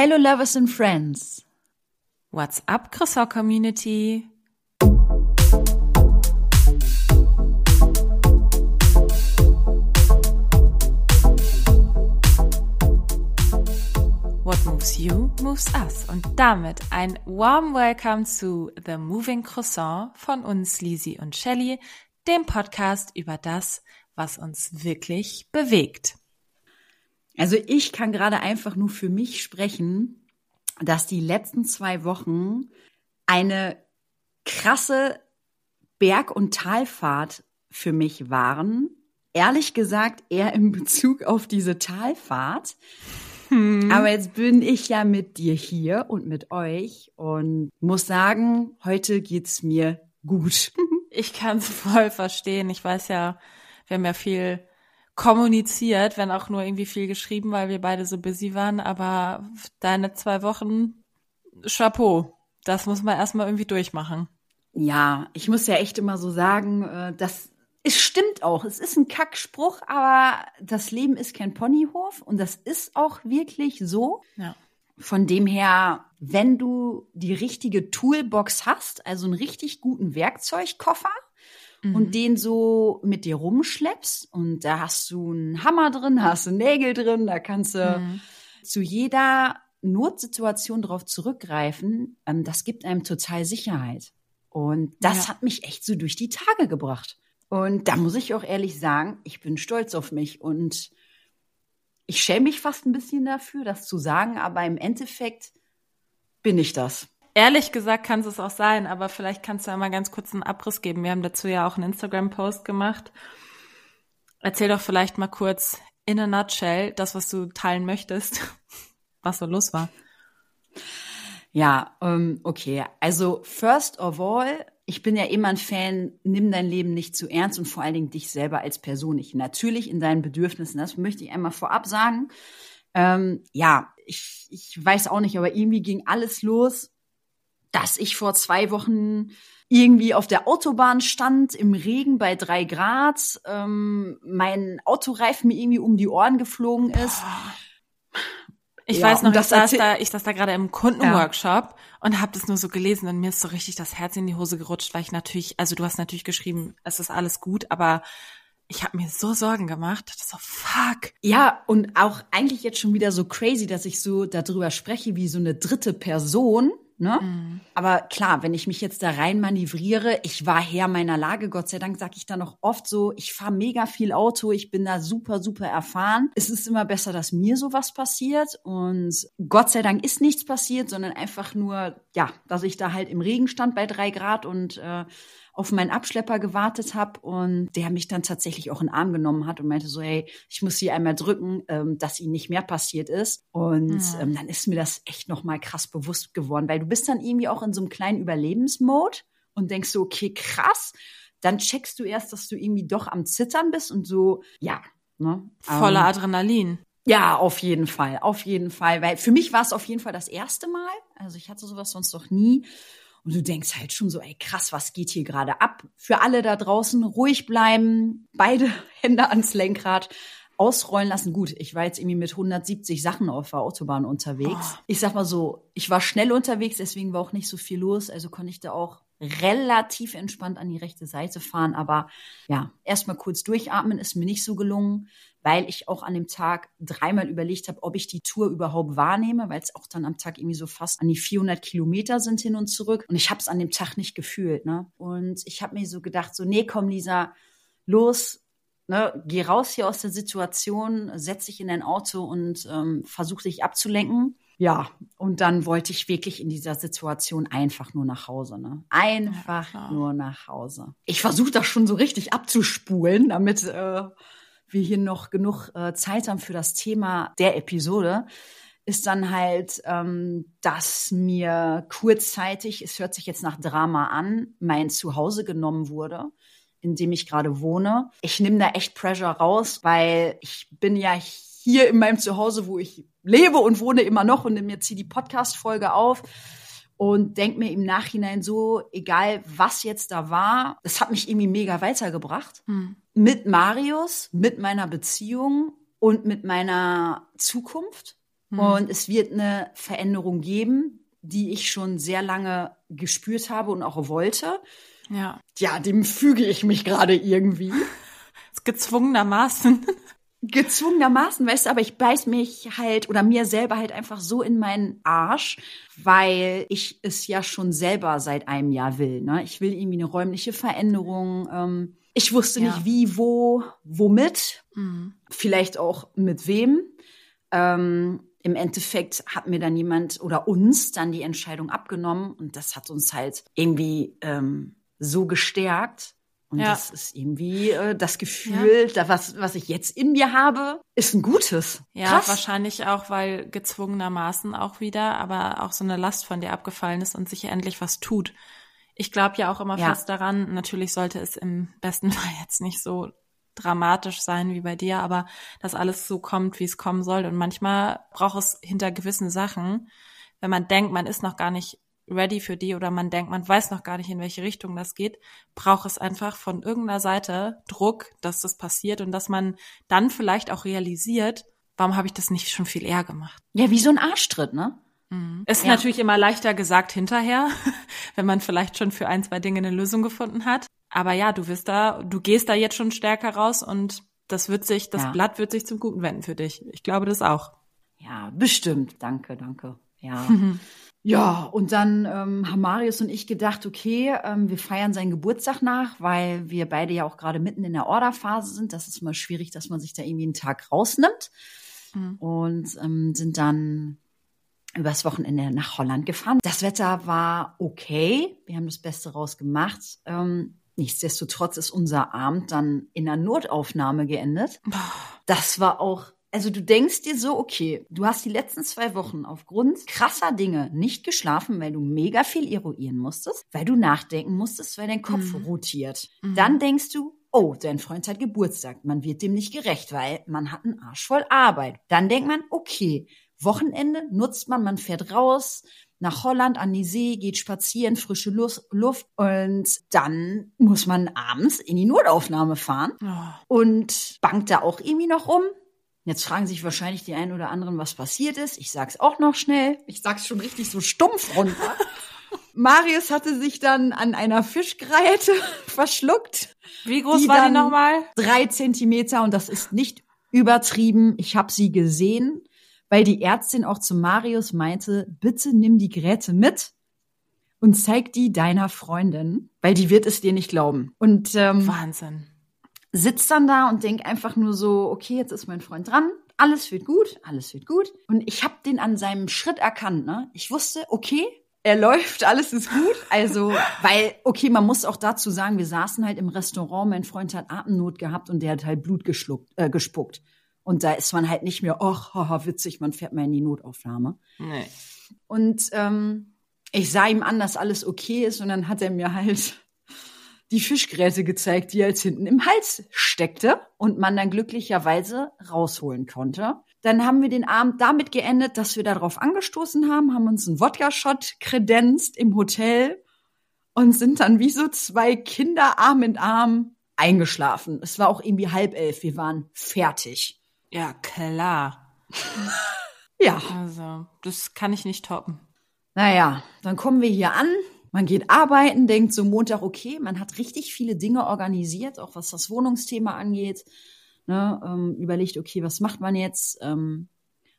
Hello Lovers and Friends. What's up, Croissant Community? What moves you moves us. Und damit ein warm welcome zu The Moving Croissant von uns, Lisi und Shelly, dem Podcast über das, was uns wirklich bewegt. Also ich kann gerade einfach nur für mich sprechen, dass die letzten zwei Wochen eine krasse Berg- und Talfahrt für mich waren. Ehrlich gesagt eher in Bezug auf diese Talfahrt. Hm. Aber jetzt bin ich ja mit dir hier und mit euch und muss sagen, heute geht's mir gut. Ich kann es voll verstehen. Ich weiß ja, wir haben ja viel kommuniziert, wenn auch nur irgendwie viel geschrieben, weil wir beide so busy waren. Aber deine zwei Wochen, Chapeau. Das muss man erstmal irgendwie durchmachen. Ja, ich muss ja echt immer so sagen, äh, dass es stimmt auch. Es ist ein Kackspruch, aber das Leben ist kein Ponyhof und das ist auch wirklich so. Ja. Von dem her, wenn du die richtige Toolbox hast, also einen richtig guten Werkzeugkoffer mhm. und den so mit dir rumschleppst und da hast du einen Hammer drin, hast du Nägel drin, da kannst du mhm. zu jeder Notsituation drauf zurückgreifen, ähm, das gibt einem total Sicherheit. Und das ja. hat mich echt so durch die Tage gebracht. Und da muss ich auch ehrlich sagen, ich bin stolz auf mich und ich schäme mich fast ein bisschen dafür, das zu sagen, aber im Endeffekt bin ich das. Ehrlich gesagt kann es auch sein, aber vielleicht kannst du einmal ganz kurz einen Abriss geben. Wir haben dazu ja auch einen Instagram-Post gemacht. Erzähl doch vielleicht mal kurz in a nutshell das, was du teilen möchtest, was so los war. Ja, ähm, okay. Also first of all ich bin ja immer ein Fan, nimm dein Leben nicht zu ernst und vor allen Dingen dich selber als Person nicht. Natürlich in deinen Bedürfnissen, das möchte ich einmal vorab sagen. Ähm, ja, ich, ich weiß auch nicht, aber irgendwie ging alles los, dass ich vor zwei Wochen irgendwie auf der Autobahn stand, im Regen bei drei Grad, ähm, mein Autoreifen mir irgendwie um die Ohren geflogen ist. Ich ja, weiß noch, ich saß da, ich saß da gerade im Kundenworkshop ja. und habe das nur so gelesen und mir ist so richtig das Herz in die Hose gerutscht, weil ich natürlich, also du hast natürlich geschrieben, es ist alles gut, aber ich habe mir so Sorgen gemacht. So fuck. Ja, und auch eigentlich jetzt schon wieder so crazy, dass ich so darüber spreche wie so eine dritte Person Ne? Mhm. Aber klar, wenn ich mich jetzt da rein manövriere, ich war Herr meiner Lage, Gott sei Dank sage ich da noch oft so, ich fahre mega viel Auto, ich bin da super, super erfahren. Es ist immer besser, dass mir sowas passiert und Gott sei Dank ist nichts passiert, sondern einfach nur, ja, dass ich da halt im Regen stand bei drei Grad und äh, auf meinen Abschlepper gewartet habe und der mich dann tatsächlich auch in den Arm genommen hat und meinte so, hey, ich muss sie einmal drücken, ähm, dass ihnen nicht mehr passiert ist. Und mhm. ähm, dann ist mir das echt nochmal krass bewusst geworden, weil du bist dann irgendwie auch in so einem kleinen Überlebensmode und denkst so, okay, krass. Dann checkst du erst, dass du irgendwie doch am Zittern bist und so, ja. Ne? Voller ähm, Adrenalin. Ja, auf jeden Fall, auf jeden Fall. Weil für mich war es auf jeden Fall das erste Mal. Also ich hatte sowas sonst noch nie. Und du denkst halt schon so, ey krass, was geht hier gerade ab? Für alle da draußen ruhig bleiben, beide Hände ans Lenkrad ausrollen lassen. Gut, ich war jetzt irgendwie mit 170 Sachen auf der Autobahn unterwegs. Oh. Ich sag mal so, ich war schnell unterwegs, deswegen war auch nicht so viel los. Also konnte ich da auch relativ entspannt an die rechte Seite fahren. Aber ja, erstmal kurz durchatmen ist mir nicht so gelungen, weil ich auch an dem Tag dreimal überlegt habe, ob ich die Tour überhaupt wahrnehme, weil es auch dann am Tag irgendwie so fast an die 400 Kilometer sind hin und zurück. Und ich habe es an dem Tag nicht gefühlt. Ne? Und ich habe mir so gedacht, so, nee, komm, Lisa, los, ne, geh raus hier aus der Situation, setz dich in dein Auto und ähm, versuch dich abzulenken. Ja, und dann wollte ich wirklich in dieser Situation einfach nur nach Hause, ne? Einfach ja, nur nach Hause. Ich versuche das schon so richtig abzuspulen, damit äh, wir hier noch genug äh, Zeit haben für das Thema der Episode. Ist dann halt, ähm, dass mir kurzzeitig, es hört sich jetzt nach Drama an, mein Zuhause genommen wurde in dem ich gerade wohne. Ich nehme da echt Pressure raus, weil ich bin ja hier in meinem Zuhause, wo ich lebe und wohne immer noch und jetzt hier die Podcast-Folge auf und denke mir im Nachhinein so, egal was jetzt da war, das hat mich irgendwie mega weitergebracht. Hm. Mit Marius, mit meiner Beziehung und mit meiner Zukunft. Mhm. Und es wird eine Veränderung geben, die ich schon sehr lange gespürt habe und auch wollte. Ja. Ja, dem füge ich mich gerade irgendwie. Gezwungenermaßen. Gezwungenermaßen, weißt du, aber ich beiß mich halt oder mir selber halt einfach so in meinen Arsch, weil ich es ja schon selber seit einem Jahr will. Ne? Ich will irgendwie eine räumliche Veränderung. Ähm, ich wusste ja. nicht wie, wo, womit, mhm. vielleicht auch mit wem. Ähm, Im Endeffekt hat mir dann jemand oder uns dann die Entscheidung abgenommen und das hat uns halt irgendwie ähm, so gestärkt, und ja. das ist irgendwie äh, das Gefühl, ja. da was, was ich jetzt in mir habe, ist ein gutes. Ja, Krass. wahrscheinlich auch, weil gezwungenermaßen auch wieder, aber auch so eine Last von dir abgefallen ist und sich endlich was tut. Ich glaube ja auch immer ja. fest daran, natürlich sollte es im besten Fall jetzt nicht so dramatisch sein wie bei dir, aber dass alles so kommt, wie es kommen soll. Und manchmal braucht es hinter gewissen Sachen, wenn man denkt, man ist noch gar nicht ready für die oder man denkt, man weiß noch gar nicht, in welche Richtung das geht, braucht es einfach von irgendeiner Seite Druck, dass das passiert und dass man dann vielleicht auch realisiert, warum habe ich das nicht schon viel eher gemacht? Ja, wie so ein Arschtritt, ne? Mhm. Ist ja. natürlich immer leichter gesagt hinterher, wenn man vielleicht schon für ein, zwei Dinge eine Lösung gefunden hat. Aber ja, du wirst da, du gehst da jetzt schon stärker raus und das wird sich, das ja. Blatt wird sich zum Guten wenden für dich. Ich glaube das auch. Ja, bestimmt. Danke, danke. Ja. Ja, und dann ähm, haben Marius und ich gedacht, okay, ähm, wir feiern seinen Geburtstag nach, weil wir beide ja auch gerade mitten in der Orderphase sind. Das ist immer schwierig, dass man sich da irgendwie einen Tag rausnimmt. Mhm. Und ähm, sind dann übers Wochenende nach Holland gefahren. Das Wetter war okay. Wir haben das Beste rausgemacht. Ähm, nichtsdestotrotz ist unser Abend dann in einer Notaufnahme geendet. Das war auch also du denkst dir so, okay, du hast die letzten zwei Wochen aufgrund krasser Dinge nicht geschlafen, weil du mega viel eruieren musstest, weil du nachdenken musstest, weil dein Kopf mhm. rotiert. Mhm. Dann denkst du, oh, dein Freund hat Geburtstag, man wird dem nicht gerecht, weil man hat einen Arsch voll Arbeit. Dann denkt man, okay, Wochenende nutzt man, man fährt raus, nach Holland an die See, geht spazieren, frische Luft und dann muss man abends in die Notaufnahme fahren oh. und bangt da auch irgendwie noch rum. Jetzt fragen sich wahrscheinlich die einen oder anderen, was passiert ist. Ich sag's auch noch schnell. Ich sag's schon richtig so stumpf runter. Marius hatte sich dann an einer Fischgräte verschluckt. Wie groß die war die nochmal? Drei Zentimeter und das ist nicht übertrieben. Ich habe sie gesehen, weil die Ärztin auch zu Marius meinte, bitte nimm die Gräte mit und zeig die deiner Freundin, weil die wird es dir nicht glauben. Und ähm, Wahnsinn sitzt dann da und denk einfach nur so, okay, jetzt ist mein Freund dran, alles wird gut, alles wird gut. Und ich habe den an seinem Schritt erkannt, ne? Ich wusste, okay, er läuft, alles ist gut. Also, weil, okay, man muss auch dazu sagen, wir saßen halt im Restaurant, mein Freund hat Atemnot gehabt und der hat halt Blut geschluckt, äh, gespuckt. Und da ist man halt nicht mehr, ach, haha, witzig, man fährt mal in die Notaufnahme. Nee. Und ähm, ich sah ihm an, dass alles okay ist und dann hat er mir halt die Fischgräte gezeigt, die als hinten im Hals steckte und man dann glücklicherweise rausholen konnte. Dann haben wir den Abend damit geendet, dass wir darauf angestoßen haben, haben uns einen Wodka-Shot kredenzt im Hotel und sind dann wie so zwei Kinder Arm in Arm eingeschlafen. Es war auch irgendwie halb elf, wir waren fertig. Ja, klar. ja. Also, das kann ich nicht toppen. Naja, dann kommen wir hier an, man geht arbeiten, denkt so Montag, okay, man hat richtig viele Dinge organisiert, auch was das Wohnungsthema angeht. Ne, ähm, überlegt, okay, was macht man jetzt? Ähm,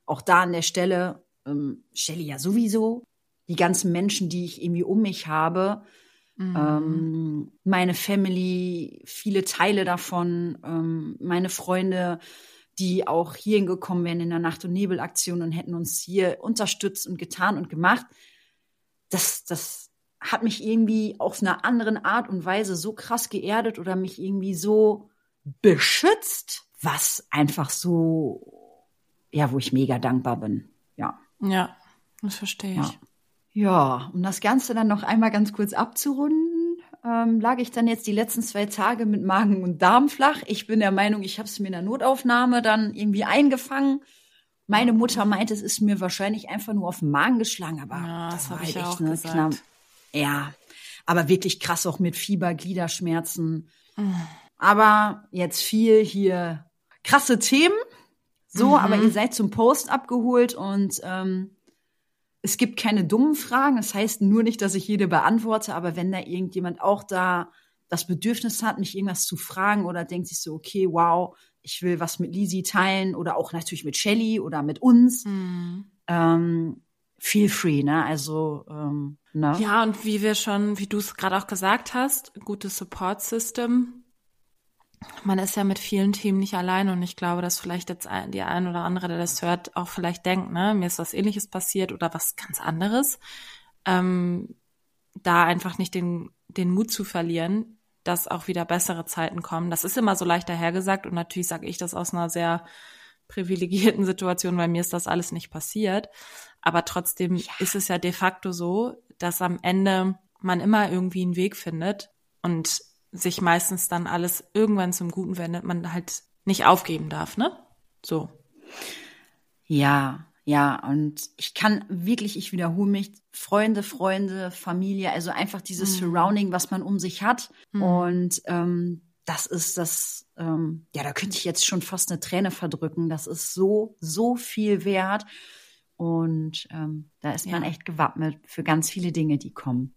auch da an der Stelle, ähm, Shelly ja sowieso, die ganzen Menschen, die ich irgendwie um mich habe, mhm. ähm, meine Family, viele Teile davon, ähm, meine Freunde, die auch hierhin gekommen wären in der Nacht- und Nebelaktion und hätten uns hier unterstützt und getan und gemacht. Das, das, hat mich irgendwie auf einer anderen Art und Weise so krass geerdet oder mich irgendwie so beschützt, was einfach so, ja, wo ich mega dankbar bin. Ja. Ja, das verstehe ich. Ja. Um das Ganze dann noch einmal ganz kurz abzurunden, ähm, lag ich dann jetzt die letzten zwei Tage mit Magen und Darm flach. Ich bin der Meinung, ich habe es mir in der Notaufnahme dann irgendwie eingefangen. Meine Mutter meinte, es ist mir wahrscheinlich einfach nur auf den Magen geschlagen, aber ja, das, das habe ich halt auch gesagt. Ja, aber wirklich krass auch mit Fieber, Gliederschmerzen. Aber jetzt viel hier krasse Themen. So, aber ihr seid zum Post abgeholt und ähm, es gibt keine dummen Fragen. Das heißt nur nicht, dass ich jede beantworte, aber wenn da irgendjemand auch da das Bedürfnis hat, mich irgendwas zu fragen oder denkt sich so, okay, wow, ich will was mit Lisi teilen oder auch natürlich mit Shelly oder mit uns, Mhm. ähm, feel free, ne? Also, ähm, ne? Ja, und wie wir schon, wie du es gerade auch gesagt hast, gutes Support-System. Man ist ja mit vielen Themen nicht allein und ich glaube, dass vielleicht jetzt ein, die ein oder andere, der das hört, auch vielleicht denkt, ne, mir ist was ähnliches passiert oder was ganz anderes. Ähm, da einfach nicht den, den Mut zu verlieren, dass auch wieder bessere Zeiten kommen. Das ist immer so leicht dahergesagt und natürlich sage ich das aus einer sehr privilegierten Situation, weil mir ist das alles nicht passiert. Aber trotzdem ist es ja de facto so, dass am Ende man immer irgendwie einen Weg findet und sich meistens dann alles irgendwann zum Guten wendet, man halt nicht aufgeben darf, ne? So. Ja, ja, und ich kann wirklich, ich wiederhole mich, Freunde, Freunde, Familie, also einfach dieses Surrounding, was man um sich hat. Und ähm, das ist das, ähm, ja, da könnte ich jetzt schon fast eine Träne verdrücken. Das ist so, so viel wert. Und ähm, da ist man Ja. echt gewappnet für ganz viele Dinge, die kommen.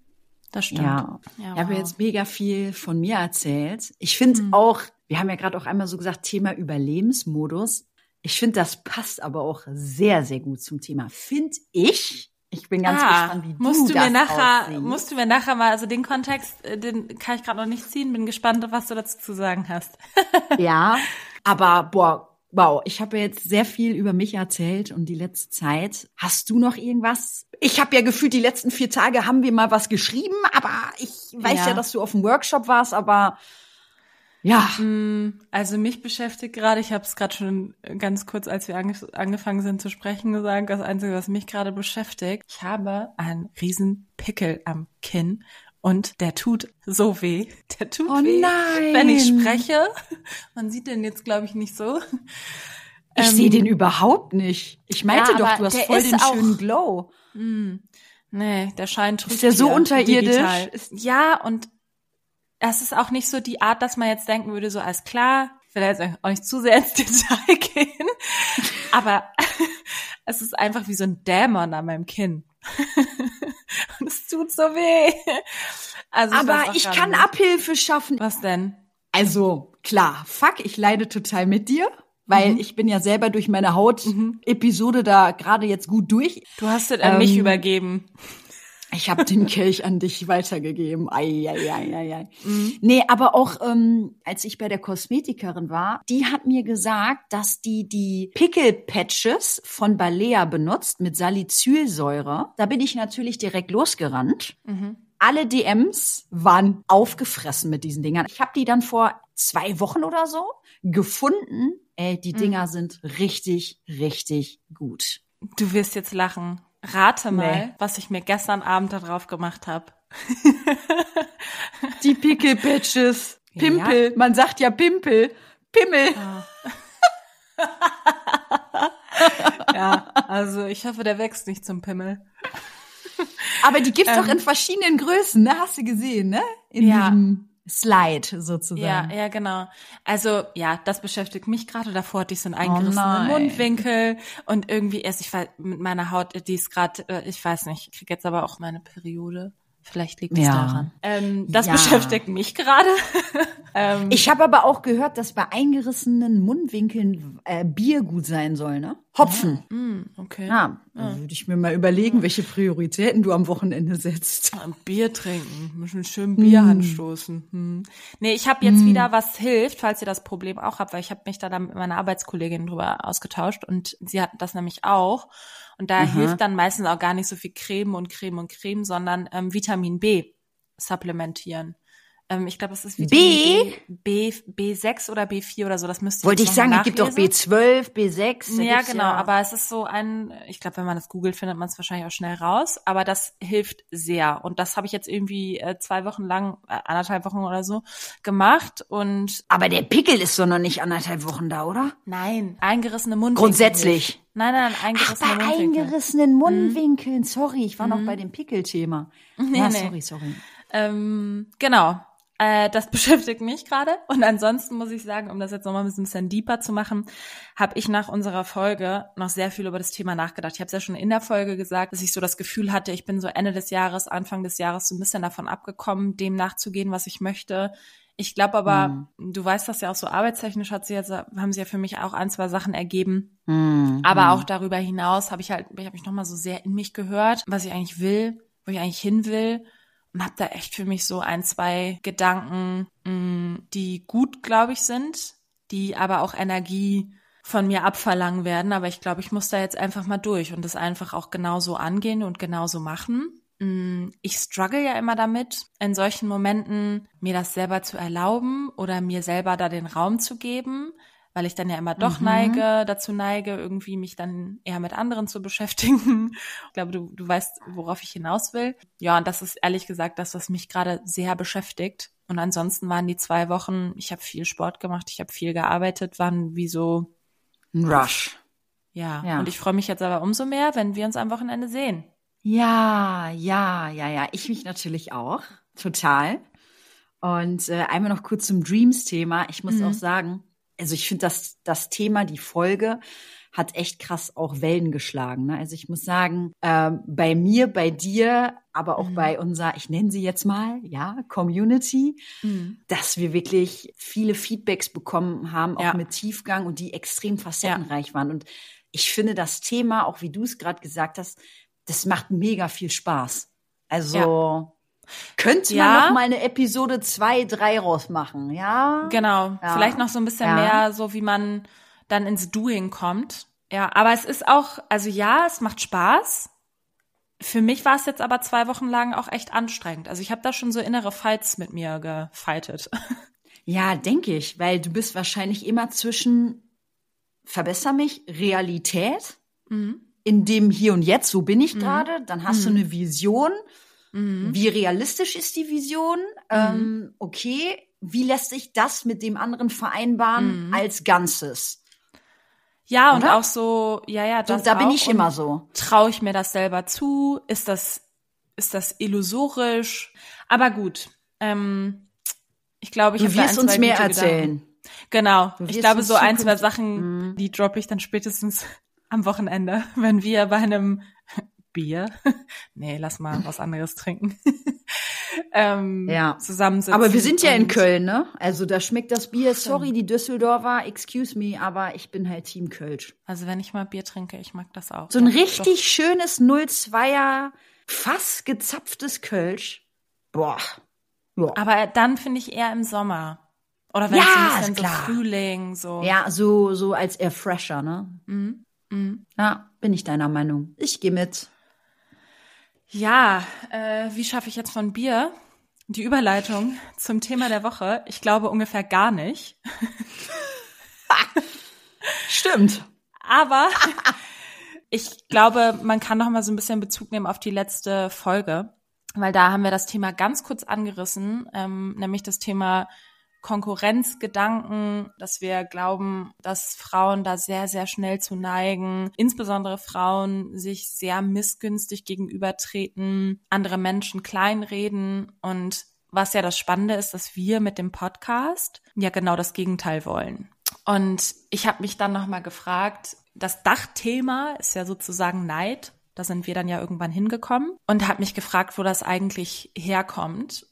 Das stimmt. Ja, Ja, ich habe wow. jetzt mega viel von mir erzählt. Ich finde auch, wir haben ja gerade auch einmal so gesagt, Thema Überlebensmodus. Ich finde, das passt aber auch sehr, sehr gut zum Thema. Finde ich. Ich bin ganz ah, gespannt, wie musst du, du das mir nachher, aussiehst. musst du mir nachher mal, also den Kontext, äh, den kann ich gerade noch nicht ziehen, bin gespannt, was du dazu zu sagen hast. Ja, aber boah, wow, ich habe ja jetzt sehr viel über mich erzählt und die letzte Zeit. Hast du noch irgendwas? Ich habe ja gefühlt, die letzten vier Tage haben wir mal was geschrieben, aber ich weiß ja, Ja. dass du auf dem Workshop warst, aber ja. Mm, Also mich beschäftigt gerade, ich habe es gerade schon ganz kurz, als wir ange angefangen sind zu sprechen, gesagt, das Einzige, was mich gerade beschäftigt, ich habe einen riesen Pickel am Kinn und der tut so weh. Der tut Oh weh, nein. wenn ich spreche. Man sieht den jetzt, glaube ich, nicht so. Ich sehe den überhaupt nicht. Ich meinte Ähm, Ja, doch, du hast voll ist den auch- schönen Glow. Nee, der Schein trügt der so unterirdisch? digital. Ja, und es ist auch nicht so die Art, dass man jetzt denken würde, so alles klar, ich will jetzt auch nicht zu sehr ins Detail gehen, aber es ist einfach wie so ein Dämon an meinem Kinn. und es tut so weh. Also Aber ich kann nicht. Abhilfe schaffen. Was denn? Also, klar, fuck, ich leide total mit dir, weil ich bin ja selber durch meine Haut-Episode da gerade jetzt gut durch. Du hast es an mich Ähm, übergeben. Ich habe den Kelch an dich weitergegeben. Ei, ei, ei, ei, ei. Nee, aber auch ähm, als ich bei der Kosmetikerin war, die hat mir gesagt, dass die die Pickel-Patches von Balea benutzt mit Salicylsäure. Da bin ich natürlich direkt losgerannt. Alle DMs waren aufgefressen mit diesen Dingern. Ich habe die dann vor zwei Wochen oder so gefunden. Ey, die Dinger sind richtig, richtig gut. Du wirst jetzt lachen. Rate mal, Nee. was ich mir gestern Abend da drauf gemacht habe. Die Pickel-Patches. Pimpel. Man sagt ja Pimpel. Pimmel. Ja, also ich hoffe, der wächst nicht zum Pimmel. Aber die gibt's doch in verschiedenen Größen, ne? Hast du gesehen, ne? In Ja. diesem Slide sozusagen. Ja, ja, genau. Also ja, das beschäftigt mich gerade. Davor hatte ich so einen eingerissenen nein. Mundwinkel und irgendwie erst, ich weiß, mit meiner Haut, die ist gerade, äh, ich weiß nicht, ich krieg jetzt aber auch meine Periode. Vielleicht liegt es Ja. daran. Ähm, das Ja. beschäftigt mich gerade. ähm, Ich habe aber auch gehört, dass bei eingerissenen Mundwinkeln äh, Bier gut sein soll, ne? Hopfen. mm, okay. Ja, da würde ich mir mal überlegen, welche Prioritäten du am Wochenende setzt. Ein Bier trinken, müssen schön Bier anstoßen. Hm. Nee, ich habe jetzt wieder was hilft, falls ihr das Problem auch habt, weil ich habe mich da dann mit meiner Arbeitskollegin drüber ausgetauscht und sie hat das nämlich auch. Und da hilft dann meistens auch gar nicht so viel Creme und Creme und Creme, sondern ähm, Vitamin B supplementieren. Ähm, ich glaube, es ist Vitamin B? B, B6 oder B4 oder so, das müsste Wollte ich noch mal sagen, es gibt doch nachlesen. B12, B6. da Ja, genau, aber es ist so ein, ich glaube, wenn man das googelt, findet man es wahrscheinlich auch schnell raus, aber das hilft sehr und das habe ich jetzt irgendwie äh, zwei Wochen lang, äh, anderthalb Wochen oder so gemacht und Aber der Pickel ist doch noch nicht anderthalb Wochen da, oder? nein, eingerissene Mundwinkel. Grundsätzlich. Nein, nein, Ach, eingerissene bei Mundwinkel. eingerissenen Mundwinkeln. Sorry, ich war noch bei dem Pickelthema. Nee, ja, nee. sorry, sorry. Ähm, genau. Äh, das beschäftigt mich gerade. Und ansonsten muss ich sagen, um das jetzt nochmal ein bisschen deeper zu machen, habe ich nach unserer Folge noch sehr viel über das Thema nachgedacht. Ich habe es ja schon in der Folge gesagt, dass ich so das Gefühl hatte, ich bin so Ende des Jahres, Anfang des Jahres so ein bisschen davon abgekommen, dem nachzugehen, was ich möchte. Ich glaube aber, mhm. du weißt das ja auch so arbeitstechnisch hat sie jetzt, haben sie ja für mich auch ein, zwei Sachen ergeben. Mhm. Aber auch darüber hinaus habe ich halt, ich habe mich nochmal so sehr in mich gehört, was ich eigentlich will, wo ich eigentlich hin will und habe da echt für mich so ein, zwei Gedanken, mh, die gut, glaube ich, sind, die aber auch Energie von mir abverlangen werden. Aber ich glaube, ich muss da jetzt einfach mal durch und das einfach auch genauso angehen und genauso machen. Ich struggle ja immer damit, in solchen Momenten mir das selber zu erlauben oder mir selber da den Raum zu geben, weil ich dann ja immer doch mhm. neige, dazu neige, irgendwie mich dann eher mit anderen zu beschäftigen. Ich glaube, du, du weißt, worauf ich hinaus will. Ja, und das ist ehrlich gesagt das, was mich gerade sehr beschäftigt. Und ansonsten waren die zwei Wochen, ich habe viel Sport gemacht, ich habe viel gearbeitet, waren wie so ein Rush. Ja, ja. und ich freue mich jetzt aber umso mehr, wenn wir uns am Wochenende sehen. Ja, ja, ja, ja. Ich mich natürlich auch. Total. Und äh, einmal noch kurz zum Dreams-Thema. Ich muss mhm. auch sagen, also ich finde, dass das Thema, die Folge, hat echt krass auch Wellen geschlagen. Ne? Also ich muss sagen, äh, bei mir, bei dir, aber auch mhm. bei unserer, ich nenne sie jetzt mal, ja, Community, mhm. dass wir wirklich viele Feedbacks bekommen haben, auch ja. mit Tiefgang und die extrem facettenreich ja. waren. Und ich finde das Thema, auch wie du es gerade gesagt hast, das macht mega viel Spaß. Also ja. Könnte ja. man noch mal eine Episode zwei, drei rausmachen, ja? Genau. Ja. Vielleicht noch so ein bisschen mehr, so wie man dann ins Doing kommt. Ja, aber es ist auch, also ja, es macht Spaß. Für mich war es jetzt aber zwei Wochen lang auch echt anstrengend. Also ich habe da schon so innere Fights mit mir gefightet. Ja, denke ich, weil du bist wahrscheinlich immer zwischen verbesser mich, Realität mhm in dem Hier und Jetzt, so bin ich mhm. gerade, dann hast mhm. du eine Vision. Mhm. Wie realistisch ist die Vision? Ähm, mhm. okay, wie lässt sich das mit dem anderen vereinbaren mhm. als Ganzes? Ja, Oder? und auch so, ja, ja, das so, da bin ich immer so. Traue ich mir das selber zu? Ist das, ist das illusorisch? Aber gut, ähm, ich glaube, ich habe wirst ein, uns mehr erzählen. Gedanken. Genau. Ich glaube, so ein, zwei Sachen, mhm. die droppe ich dann spätestens am Wochenende, wenn wir bei einem Bier, nee, lass mal was anderes trinken, ähm, ja. zusammensitzen. Aber wir sind ja in Köln, ne? Also da schmeckt das Bier, sorry, die Düsseldorfer, excuse me, aber ich bin halt Team Kölsch. Also wenn ich mal Bier trinke, ich mag das auch. So ein richtig Doch. schönes 02er, fast gezapftes Kölsch. Boah. Boah. Aber dann finde ich eher im Sommer. Oder wenn ja, es ein bisschen so Frühling, so. Ja, so, so als Airfresher, ne? Mhm. Mhm. Ja, bin ich deiner Meinung. Ich gehe mit. Ja, äh, wie schaffe ich jetzt von Bier die Überleitung zum Thema der Woche? Ich glaube ungefähr gar nicht. Stimmt. Aber ich glaube, man kann noch mal so ein bisschen Bezug nehmen auf die letzte Folge, weil da haben wir das Thema ganz kurz angerissen, ähm, nämlich das Thema Konkurrenzgedanken, dass wir glauben, dass Frauen da sehr, sehr schnell zu neigen, insbesondere Frauen sich sehr missgünstig gegenübertreten, andere Menschen kleinreden und was ja das Spannende ist, dass wir mit dem Podcast ja genau das Gegenteil wollen. Und ich habe mich dann nochmal gefragt, das Dachthema ist ja sozusagen Neid. Da sind wir dann ja irgendwann hingekommen und habe mich gefragt, wo das eigentlich herkommt.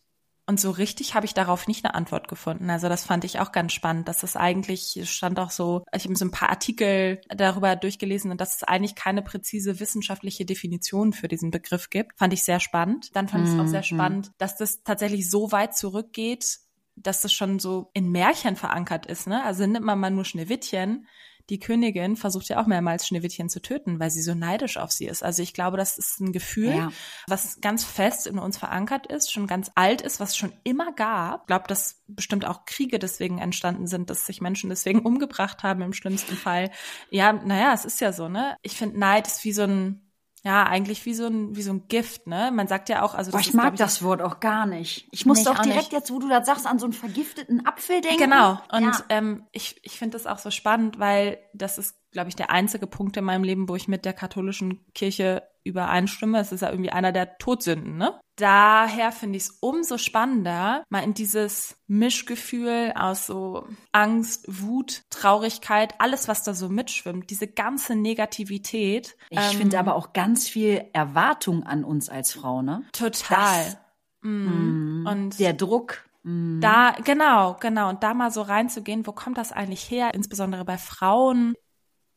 Und so richtig habe ich darauf nicht eine Antwort gefunden. Also das fand ich auch ganz spannend, dass es eigentlich stand auch so, ich habe so ein paar Artikel darüber durchgelesen und dass es eigentlich keine präzise wissenschaftliche Definition für diesen Begriff gibt. Fand ich sehr spannend. Dann fand ich es auch sehr mhm. spannend, dass das tatsächlich so weit zurückgeht, dass das schon so in Märchen verankert ist. Ne? Also nimmt man mal nur Schneewittchen, die Königin versucht ja auch mehrmals Schneewittchen zu töten, weil sie so neidisch auf sie ist. Also ich glaube, das ist ein Gefühl, ja. was ganz fest in uns verankert ist, schon ganz alt ist, was schon immer gab. Ich glaube, dass bestimmt auch Kriege deswegen entstanden sind, dass sich Menschen deswegen umgebracht haben im schlimmsten Fall. Ja, naja, es ist ja so, ne? Ich finde, Neid ist wie so ein ja, eigentlich wie so ein, wie so ein Gift, ne? Man sagt ja auch, also das Boah, ich ist, mag ich, das Wort auch gar nicht. Ich muss doch direkt jetzt, wo du das sagst, an so einen vergifteten Apfel denken. Genau. Und ja. ähm, ich, ich finde das auch so spannend, weil das ist, glaube ich, der einzige Punkt in meinem Leben, wo ich mit der katholischen Kirche übereinstimme. Es ist ja irgendwie einer der Todsünden, ne? Daher finde ich es umso spannender, mal in dieses Mischgefühl aus so Angst, Wut, Traurigkeit, alles, was da so mitschwimmt, diese ganze Negativität. Ich ähm, finde aber auch ganz viel Erwartung an uns als Frau, ne? Total. Das, mm, und der Druck. Mm. Da, genau, genau. Und da mal so reinzugehen, wo kommt das eigentlich her? Insbesondere bei Frauen.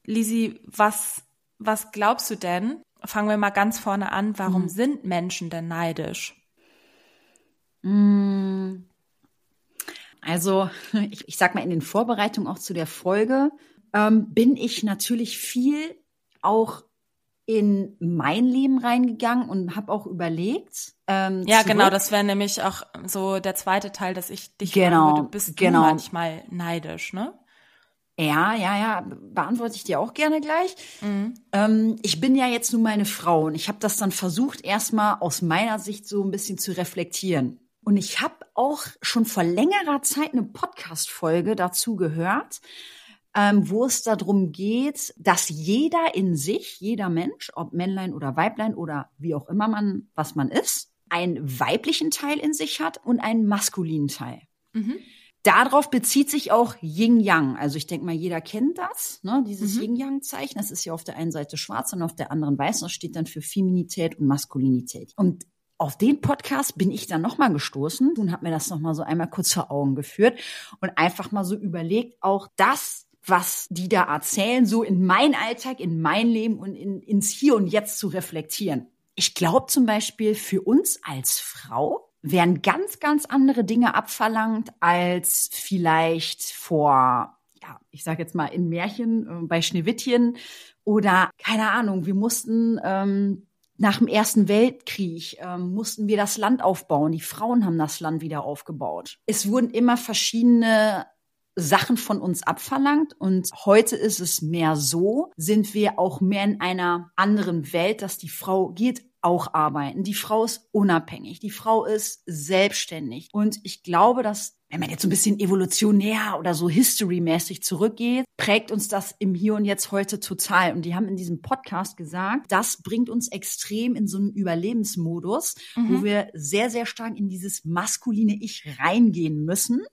Lisi, was, was glaubst du denn? Fangen wir mal ganz vorne an. Warum mm. sind Menschen denn neidisch? Mm. Also, ich, ich sag mal, in den Vorbereitungen auch zu der Folge ähm, bin ich natürlich viel auch in mein Leben reingegangen und habe auch überlegt. Ähm, ja, zurück. genau, das wäre nämlich auch so der zweite Teil, dass ich dich genau, würde, bist genau. du manchmal neidisch, ne? Ja, ja, ja, beantworte ich dir auch gerne gleich. Mhm. Ähm, ich bin ja jetzt nun meine Frau und ich habe das dann versucht, erstmal aus meiner Sicht so ein bisschen zu reflektieren. Und ich habe auch schon vor längerer Zeit eine Podcast-Folge dazu gehört, ähm, wo es darum geht, dass jeder in sich, jeder Mensch, ob Männlein oder Weiblein oder wie auch immer man, was man ist, einen weiblichen Teil in sich hat und einen maskulinen Teil. Mhm. Darauf bezieht sich auch Yin-Yang. Also ich denke mal, jeder kennt das, ne? dieses mhm. Yin-Yang-Zeichen. Das ist ja auf der einen Seite schwarz und auf der anderen weiß. Das steht dann für Feminität und Maskulinität. Und auf den Podcast bin ich dann nochmal gestoßen und habe mir das nochmal so einmal kurz vor Augen geführt und einfach mal so überlegt, auch das was die da erzählen, so in mein Alltag, in mein Leben und in, ins Hier und Jetzt zu reflektieren. Ich glaube zum Beispiel für uns als Frau werden ganz, ganz andere Dinge abverlangt als vielleicht vor, ja, ich sage jetzt mal in Märchen äh, bei Schneewittchen oder keine Ahnung, wir mussten ähm, nach dem Ersten Weltkrieg ähm, mussten wir das Land aufbauen. Die Frauen haben das Land wieder aufgebaut. Es wurden immer verschiedene Sachen von uns abverlangt und heute ist es mehr so, sind wir auch mehr in einer anderen Welt, dass die Frau geht auch arbeiten. Die Frau ist unabhängig, die Frau ist selbstständig und ich glaube, dass wenn man jetzt so ein bisschen evolutionär oder so history-mäßig zurückgeht, prägt uns das im Hier und Jetzt heute total. Und die haben in diesem Podcast gesagt, das bringt uns extrem in so einen Überlebensmodus, mhm. wo wir sehr, sehr stark in dieses maskuline Ich reingehen müssen.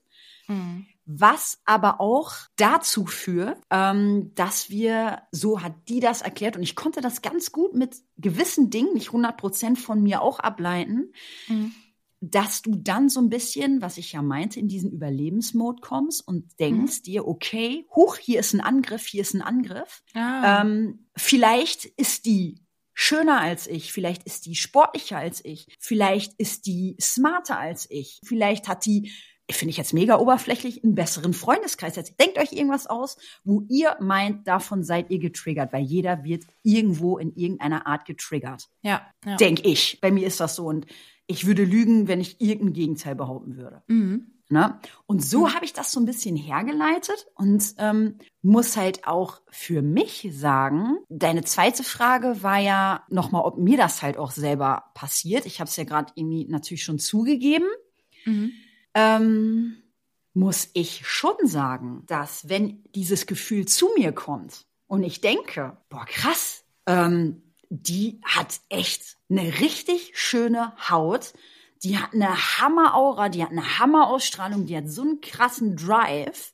Mhm was aber auch dazu führt, ähm, dass wir, so hat die das erklärt, und ich konnte das ganz gut mit gewissen Dingen, nicht 100 Prozent von mir auch ableiten, mhm. dass du dann so ein bisschen, was ich ja meinte, in diesen Überlebensmod kommst und denkst mhm. dir, okay, huch, hier ist ein Angriff, hier ist ein Angriff. Ah. Ähm, vielleicht ist die schöner als ich, vielleicht ist die sportlicher als ich, vielleicht ist die smarter als ich, vielleicht hat die finde ich jetzt mega oberflächlich, einen besseren Freundeskreis. Jetzt denkt euch irgendwas aus, wo ihr meint, davon seid ihr getriggert, weil jeder wird irgendwo in irgendeiner Art getriggert. Ja. ja. Denk ich. Bei mir ist das so und ich würde lügen, wenn ich irgendein Gegenteil behaupten würde. Mhm. Ne? Und so mhm. habe ich das so ein bisschen hergeleitet und ähm, muss halt auch für mich sagen, deine zweite Frage war ja nochmal, ob mir das halt auch selber passiert. Ich habe es ja gerade irgendwie natürlich schon zugegeben. Mhm ähm, muss ich schon sagen, dass wenn dieses Gefühl zu mir kommt und ich denke, boah, krass, ähm, die hat echt eine richtig schöne Haut, die hat eine Hammer-Aura, die hat eine Hammer-Ausstrahlung, die hat so einen krassen Drive,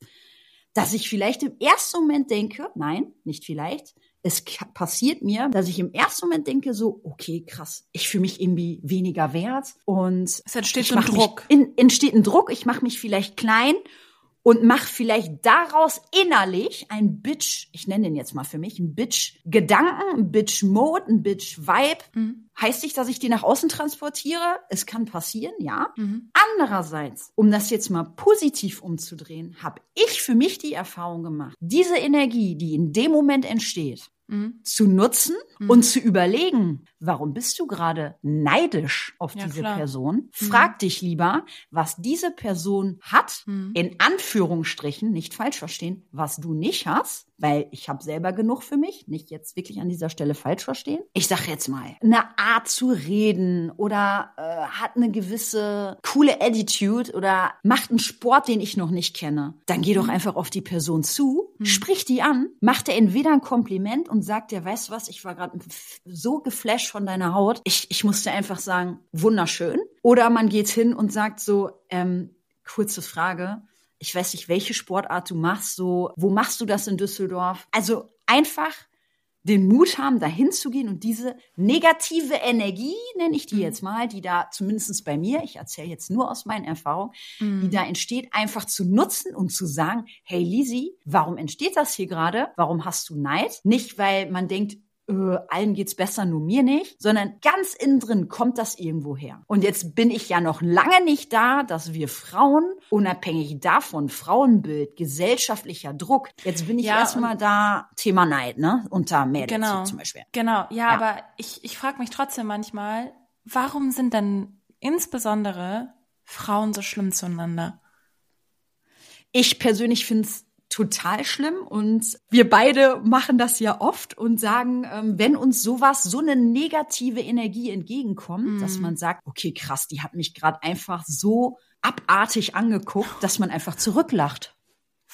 dass ich vielleicht im ersten Moment denke, nein, nicht vielleicht, es passiert mir, dass ich im ersten Moment denke so, okay, krass, ich fühle mich irgendwie weniger wert und es entsteht ein Druck. In, entsteht ein Druck, ich mache mich vielleicht klein und mach vielleicht daraus innerlich ein Bitch, ich nenne den jetzt mal für mich, ein Bitch-Gedanken, ein Bitch-Mode, ein Bitch-Vibe. Mhm. Heißt nicht, dass ich die nach außen transportiere. Es kann passieren, ja. Mhm. Andererseits, um das jetzt mal positiv umzudrehen, habe ich für mich die Erfahrung gemacht, diese Energie, die in dem Moment entsteht, mhm. zu nutzen mhm. und zu überlegen, warum bist du gerade neidisch auf ja, diese klar. Person? Mhm. Frag dich lieber, was diese Person hat, mhm. in Anführungsstrichen, nicht falsch verstehen, was du nicht hast, weil ich habe selber genug für mich, nicht jetzt wirklich an dieser Stelle falsch verstehen. Ich sag jetzt mal, eine Art zu reden oder äh, hat eine gewisse coole Attitude oder macht einen Sport, den ich noch nicht kenne, dann geh doch mhm. einfach auf die Person zu, mhm. sprich die an, mach dir entweder ein Kompliment und sag dir, weißt du was, ich war gerade so geflasht Flash von deiner Haut. Ich, ich musste einfach sagen, wunderschön. Oder man geht hin und sagt so, ähm, kurze Frage, ich weiß nicht, welche Sportart du machst, so, wo machst du das in Düsseldorf? Also einfach den Mut haben, dahin zu gehen und diese negative Energie, nenne ich die mhm. jetzt mal, die da zumindest bei mir, ich erzähle jetzt nur aus meinen Erfahrungen, mhm. die da entsteht, einfach zu nutzen und zu sagen, hey Lisi, warum entsteht das hier gerade? Warum hast du Neid? Nicht, weil man denkt, äh, allen geht's besser, nur mir nicht, sondern ganz innen drin kommt das irgendwo her. Und jetzt bin ich ja noch lange nicht da, dass wir Frauen, unabhängig davon, Frauenbild, gesellschaftlicher Druck, jetzt bin ich ja, erstmal da, Thema Neid, ne, unter Mädels genau, zum Beispiel. Genau, ja, ja. aber ich, ich frage mich trotzdem manchmal, warum sind denn insbesondere Frauen so schlimm zueinander? Ich persönlich finde es total schlimm und wir beide machen das ja oft und sagen, ähm, wenn uns sowas, so eine negative Energie entgegenkommt, mhm. dass man sagt, okay, krass, die hat mich gerade einfach so abartig angeguckt, dass man einfach zurücklacht.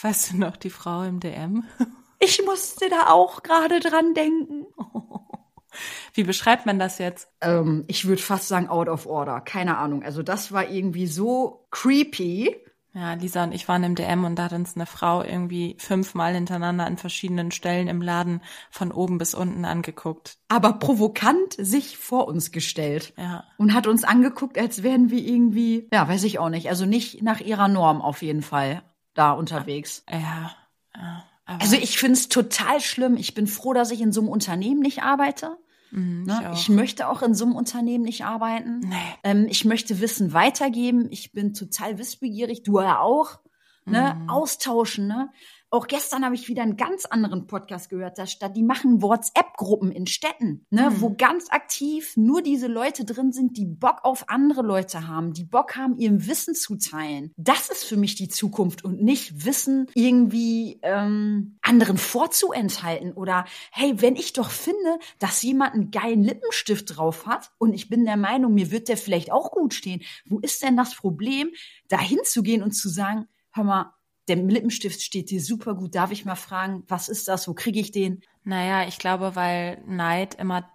Weißt du noch die Frau im DM? Ich musste da auch gerade dran denken. Wie beschreibt man das jetzt? Ähm, ich würde fast sagen out of order. Keine Ahnung. Also das war irgendwie so creepy. Ja, Lisa und ich waren im DM und da hat uns eine Frau irgendwie fünfmal hintereinander an verschiedenen Stellen im Laden von oben bis unten angeguckt. Aber provokant sich vor uns gestellt. Ja. Und hat uns angeguckt, als wären wir irgendwie, ja, weiß ich auch nicht, also nicht nach ihrer Norm auf jeden Fall da unterwegs. Ja. ja also ich find's total schlimm. Ich bin froh, dass ich in so einem Unternehmen nicht arbeite. Mhm, ne? ich, ich, möchte auch in so einem Unternehmen nicht arbeiten. Nee. Ähm, ich möchte Wissen weitergeben. Ich bin total wissbegierig. Du ja auch. Ne? Mhm. Austauschen. Ne? Auch gestern habe ich wieder einen ganz anderen Podcast gehört. Da statt die machen WhatsApp-Gruppen in Städten, ne, mhm. wo ganz aktiv nur diese Leute drin sind, die Bock auf andere Leute haben, die Bock haben, ihrem Wissen zu teilen. Das ist für mich die Zukunft und nicht Wissen irgendwie ähm, anderen vorzuenthalten oder hey, wenn ich doch finde, dass jemand einen geilen Lippenstift drauf hat und ich bin der Meinung, mir wird der vielleicht auch gut stehen. Wo ist denn das Problem, da hinzugehen und zu sagen, hör mal, der Lippenstift steht dir super gut. Darf ich mal fragen, was ist das? Wo kriege ich den? Naja, ich glaube, weil Neid immer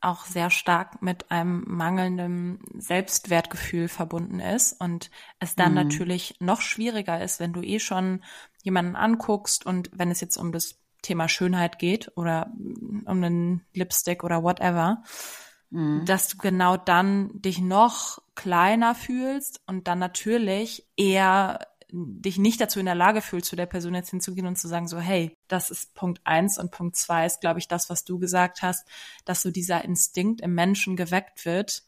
auch sehr stark mit einem mangelnden Selbstwertgefühl verbunden ist und es dann mhm. natürlich noch schwieriger ist, wenn du eh schon jemanden anguckst und wenn es jetzt um das Thema Schönheit geht oder um einen Lipstick oder whatever, mhm. dass du genau dann dich noch kleiner fühlst und dann natürlich eher dich nicht dazu in der Lage fühlst, zu der Person jetzt hinzugehen und zu sagen, so, hey, das ist Punkt eins und Punkt zwei ist, glaube ich, das, was du gesagt hast, dass so dieser Instinkt im Menschen geweckt wird,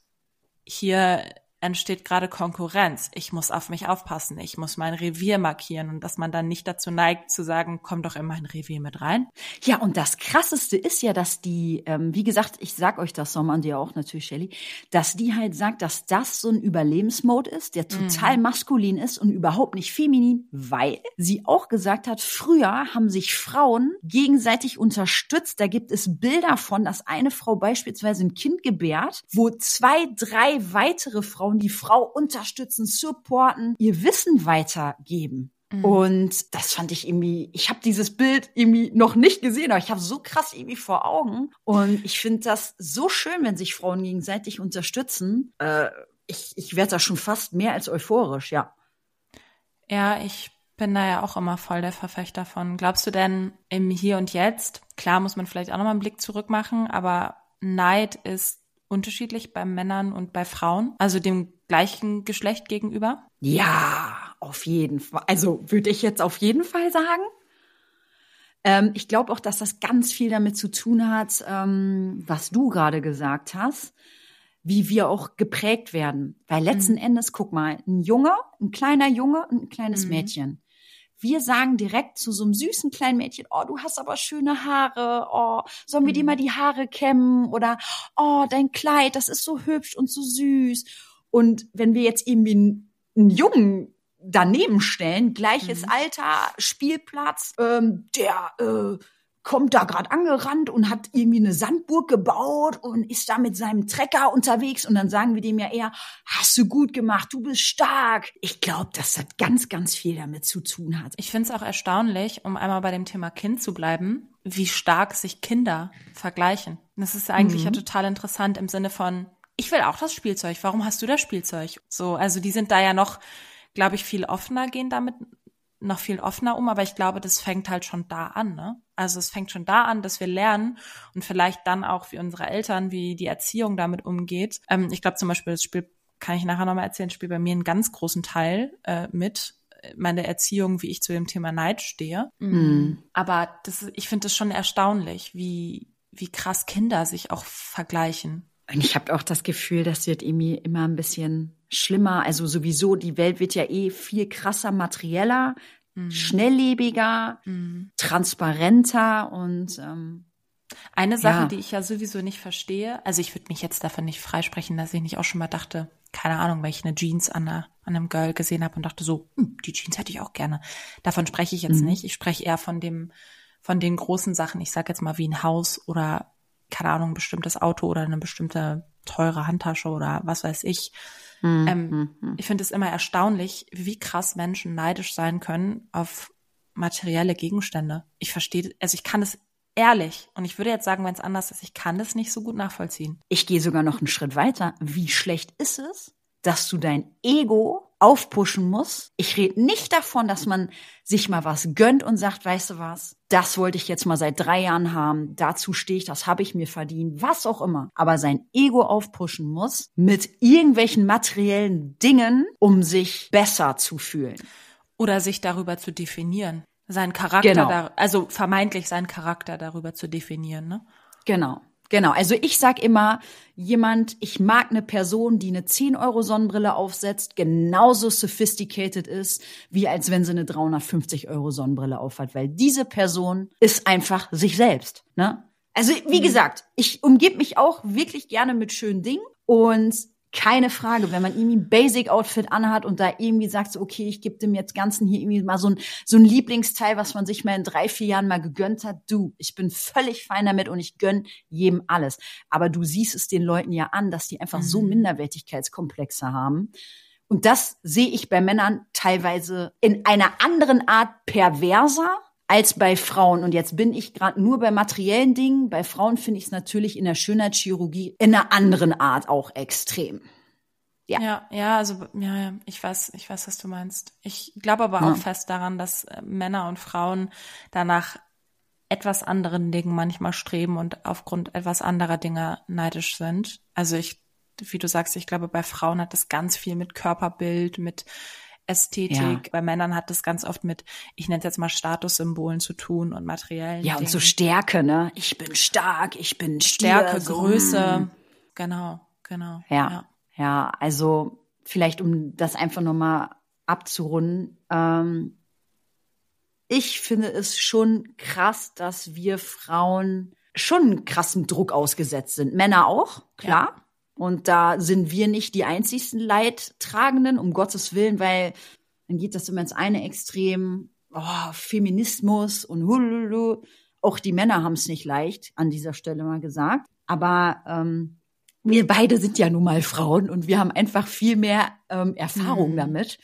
hier entsteht gerade Konkurrenz. Ich muss auf mich aufpassen. Ich muss mein Revier markieren und dass man dann nicht dazu neigt zu sagen, komm doch in mein Revier mit rein. Ja, und das Krasseste ist ja, dass die, ähm, wie gesagt, ich sag euch das Sommer dir auch natürlich, Shelly, dass die halt sagt, dass das so ein Überlebensmode ist, der total mhm. maskulin ist und überhaupt nicht feminin, weil sie auch gesagt hat, früher haben sich Frauen gegenseitig unterstützt. Da gibt es Bilder von, dass eine Frau beispielsweise ein Kind gebärt, wo zwei, drei weitere Frauen Frauen die Frau unterstützen, supporten, ihr Wissen weitergeben. Mhm. Und das fand ich irgendwie, ich habe dieses Bild irgendwie noch nicht gesehen, aber ich habe so krass irgendwie vor Augen. Und ich finde das so schön, wenn sich Frauen gegenseitig unterstützen. Äh, ich ich werde da schon fast mehr als euphorisch, ja. Ja, ich bin da ja auch immer voll der Verfechter von. Glaubst du denn im Hier und Jetzt, klar muss man vielleicht auch nochmal einen Blick zurück machen, aber Neid ist unterschiedlich bei Männern und bei Frauen? Also dem gleichen Geschlecht gegenüber? Ja, auf jeden Fall. Also würde ich jetzt auf jeden Fall sagen. Ähm, ich glaube auch, dass das ganz viel damit zu tun hat, ähm, was du gerade gesagt hast, wie wir auch geprägt werden. Weil letzten mhm. Endes, guck mal, ein Junge, ein kleiner Junge und ein kleines mhm. Mädchen. Wir sagen direkt zu so einem süßen kleinen Mädchen, oh, du hast aber schöne Haare, oh, sollen wir dir mhm. mal die Haare kämmen oder oh, dein Kleid, das ist so hübsch und so süß. Und wenn wir jetzt irgendwie einen, einen Jungen daneben stellen, gleiches mhm. Alter, Spielplatz, ähm, der äh, kommt da gerade angerannt und hat irgendwie eine Sandburg gebaut und ist da mit seinem Trecker unterwegs und dann sagen wir dem ja eher, hast du gut gemacht, du bist stark. Ich glaube, das ganz, ganz viel damit zu tun hat. Ich finde es auch erstaunlich, um einmal bei dem Thema Kind zu bleiben, wie stark sich Kinder vergleichen. Das ist eigentlich mhm. ja total interessant im Sinne von, ich will auch das Spielzeug, warum hast du das Spielzeug? So, also die sind da ja noch, glaube ich, viel offener, gehen damit noch viel offener um, aber ich glaube, das fängt halt schon da an, ne? Also es fängt schon da an, dass wir lernen und vielleicht dann auch wie unsere Eltern, wie die Erziehung damit umgeht. Ähm, ich glaube zum Beispiel, das Spiel, kann ich nachher nochmal erzählen, spielt bei mir einen ganz großen Teil äh, mit meine Erziehung, wie ich zu dem Thema Neid stehe. Mhm. Aber das, ich finde es schon erstaunlich, wie, wie krass Kinder sich auch vergleichen. Und ich habe auch das Gefühl, das wird irgendwie immer ein bisschen schlimmer. Also sowieso, die Welt wird ja eh viel krasser, materieller, mhm. schnelllebiger, mhm. transparenter und ähm, eine Sache, ja. die ich ja sowieso nicht verstehe, also ich würde mich jetzt davon nicht freisprechen, dass ich nicht auch schon mal dachte, keine Ahnung, weil ich eine Jeans an, einer, an einem Girl gesehen habe und dachte so, hm, die Jeans hätte ich auch gerne. Davon spreche ich jetzt mhm. nicht. Ich spreche eher von dem, von den großen Sachen. Ich sage jetzt mal wie ein Haus oder keine Ahnung, ein bestimmtes Auto oder eine bestimmte teure Handtasche oder was weiß ich. Mhm. Ähm, mhm. ich finde es immer erstaunlich, wie krass Menschen neidisch sein können auf materielle Gegenstände. Ich verstehe, also ich kann es ehrlich, und ich würde jetzt sagen, wenn es anders ist, ich kann das nicht so gut nachvollziehen. Ich gehe sogar noch einen Schritt weiter. Wie schlecht ist es, dass du dein Ego aufpushen musst? Ich rede nicht davon, dass man sich mal was gönnt und sagt, weißt du was, das wollte ich jetzt mal seit drei Jahren haben, dazu stehe ich, das habe ich mir verdient, was auch immer. Aber sein Ego aufpushen muss mit irgendwelchen materiellen Dingen, um sich besser zu fühlen. Oder sich darüber zu definieren seinen Charakter, genau. da, also vermeintlich seinen Charakter darüber zu definieren, ne? Genau. Genau, also ich sag immer, jemand, ich mag eine Person, die eine 10 Euro Sonnenbrille aufsetzt, genauso sophisticated ist, wie als wenn sie eine 350 Euro Sonnenbrille aufhat, weil diese Person ist einfach sich selbst, ne? Also, wie mhm. gesagt, ich umgebe mich auch wirklich gerne mit schönen Dingen und keine Frage, wenn man irgendwie ein Basic-Outfit anhat und da irgendwie sagt, so, okay, ich gebe dem jetzt Ganzen hier irgendwie mal so ein, so ein Lieblingsteil, was man sich mal in drei, vier Jahren mal gegönnt hat. Du, ich bin völlig fein damit und ich gönn jedem alles. Aber du siehst es den Leuten ja an, dass die einfach mhm. so Minderwertigkeitskomplexe haben. Und das sehe ich bei Männern teilweise in einer anderen Art perverser, als bei Frauen. Und jetzt bin ich gerade nur bei materiellen Dingen. Bei Frauen finde ich es natürlich in der Schönheitschirurgie in einer anderen Art auch extrem. Ja. ja, ja, also ja, ja, ich weiß, ich weiß, was du meinst. Ich glaube aber ja. auch fest daran, dass äh, Männer und Frauen danach etwas anderen Dingen manchmal streben und aufgrund etwas anderer Dinge neidisch sind. Also ich, wie du sagst, ich glaube, bei Frauen hat das ganz viel mit Körperbild, mit Ästhetik. Ja. Bei Männern hat das ganz oft mit, ich nenne es jetzt mal Statussymbolen zu tun und materiellen. Ja, Dingen. und so Stärke, ne? Ich bin stark, ich bin Stärke, Stier, Größe. Mm. Genau, genau. Ja, ja, ja, also vielleicht um das einfach nochmal abzurunden. Ähm, ich finde es schon krass, dass wir Frauen schon einen krassen Druck ausgesetzt sind. Männer auch, klar. Und da sind wir nicht die einzigsten Leidtragenden, um Gottes Willen, weil dann geht das immer ins eine Extrem, oh, Feminismus und hululu. Auch die Männer haben es nicht leicht, an dieser Stelle mal gesagt. Aber ähm, wir beide sind ja nun mal Frauen und wir haben einfach viel mehr ähm, Erfahrung mhm. damit.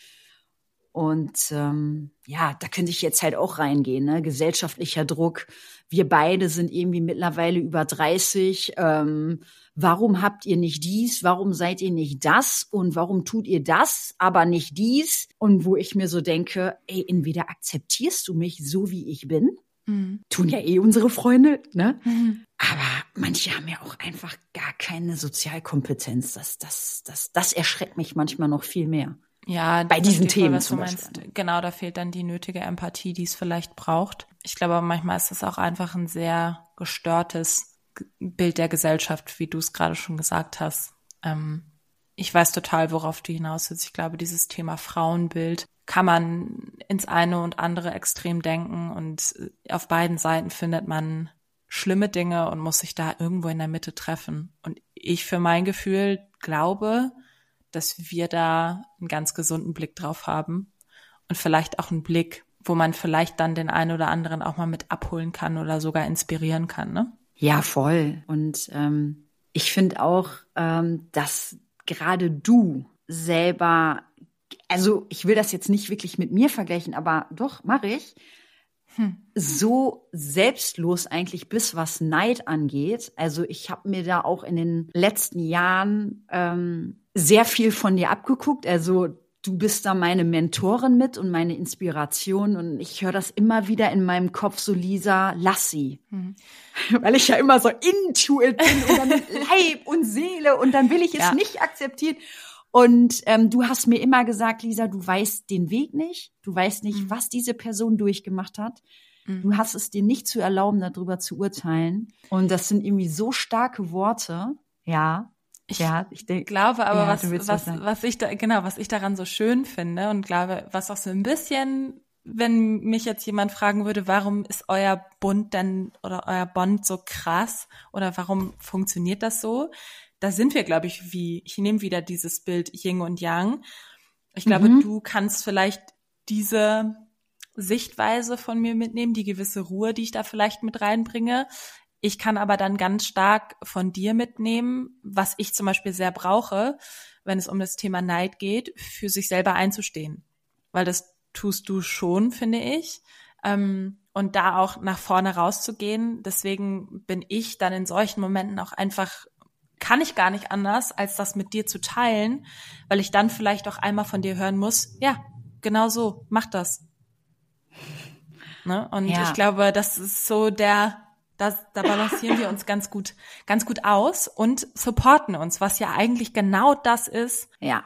Und ähm, ja, da könnte ich jetzt halt auch reingehen, ne? Gesellschaftlicher Druck. Wir beide sind irgendwie mittlerweile über 30. Ähm, warum habt ihr nicht dies? Warum seid ihr nicht das? Und warum tut ihr das, aber nicht dies? Und wo ich mir so denke, ey, entweder akzeptierst du mich so, wie ich bin, mhm. tun ja eh unsere Freunde, ne? Mhm. Aber manche haben ja auch einfach gar keine Sozialkompetenz. Das, das, das, das erschreckt mich manchmal noch viel mehr. Ja, bei diesen Themen was zum Beispiel. Meinst, genau, da fehlt dann die nötige Empathie, die es vielleicht braucht. Ich glaube, manchmal ist es auch einfach ein sehr gestörtes Bild der Gesellschaft, wie du es gerade schon gesagt hast. Ähm, ich weiß total, worauf du hinaus willst. Ich glaube, dieses Thema Frauenbild kann man ins eine und andere Extrem denken und äh, auf beiden Seiten findet man schlimme Dinge und muss sich da irgendwo in der Mitte treffen. Und ich für mein Gefühl glaube, dass wir da einen ganz gesunden Blick drauf haben und vielleicht auch einen Blick, wo man vielleicht dann den einen oder anderen auch mal mit abholen kann oder sogar inspirieren kann, ne? Ja, voll. Und ähm, ich finde auch, ähm, dass gerade du selber, also ich will das jetzt nicht wirklich mit mir vergleichen, aber doch, mache ich, hm. so selbstlos eigentlich bis was Neid angeht. Also ich habe mir da auch in den letzten Jahren ähm, sehr viel von dir abgeguckt. Also du bist da meine Mentorin mit und meine Inspiration und ich höre das immer wieder in meinem Kopf so Lisa, lass sie. Mhm. Weil ich ja immer so into it bin und dann Leib und Seele und dann will ich es ja. nicht akzeptieren. Und ähm, du hast mir immer gesagt, Lisa, du weißt den Weg nicht, du weißt nicht, mhm. was diese Person durchgemacht hat. Mhm. Du hast es dir nicht zu erlauben, darüber zu urteilen. Und das sind irgendwie so starke Worte. Ja, ich ja, ich denk, glaube aber, ja, was, was, was ich da, genau, was ich daran so schön finde und glaube, was auch so ein bisschen, wenn mich jetzt jemand fragen würde, warum ist euer Bund denn oder euer Bond so krass oder warum funktioniert das so? Da sind wir, glaube ich, wie, ich nehme wieder dieses Bild Yin und Yang. Ich glaube, mhm. du kannst vielleicht diese Sichtweise von mir mitnehmen, die gewisse Ruhe, die ich da vielleicht mit reinbringe. Ich kann aber dann ganz stark von dir mitnehmen, was ich zum Beispiel sehr brauche, wenn es um das Thema Neid geht, für sich selber einzustehen. Weil das tust du schon, finde ich. Ähm, und da auch nach vorne rauszugehen. Deswegen bin ich dann in solchen Momenten auch einfach, kann ich gar nicht anders, als das mit dir zu teilen, weil ich dann vielleicht auch einmal von dir hören muss, ja, genau so, mach das. Ne? Und ja. ich glaube, das ist so der, das, da balancieren wir uns ganz gut, ganz gut aus und supporten uns, was ja eigentlich genau das ist, ja.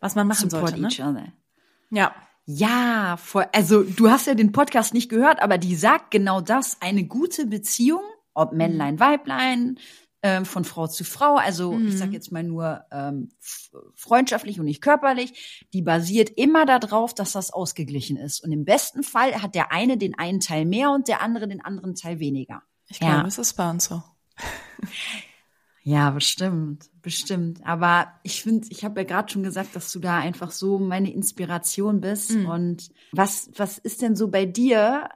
was man machen Support sollte. Ne? Each other. Ja. Ja, voll, also du hast ja den Podcast nicht gehört, aber die sagt genau das. Eine gute Beziehung, ob Männlein, Weiblein, ähm, von Frau zu Frau, also mhm. ich sage jetzt mal nur ähm, freundschaftlich und nicht körperlich, die basiert immer darauf, dass das ausgeglichen ist. Und im besten Fall hat der eine den einen Teil mehr und der andere den anderen Teil weniger. Ich glaube, ja. es ist bei uns so. Ja, bestimmt, bestimmt. Aber ich finde, ich habe ja gerade schon gesagt, dass du da einfach so meine Inspiration bist. Mhm. Und was, was ist denn so bei dir?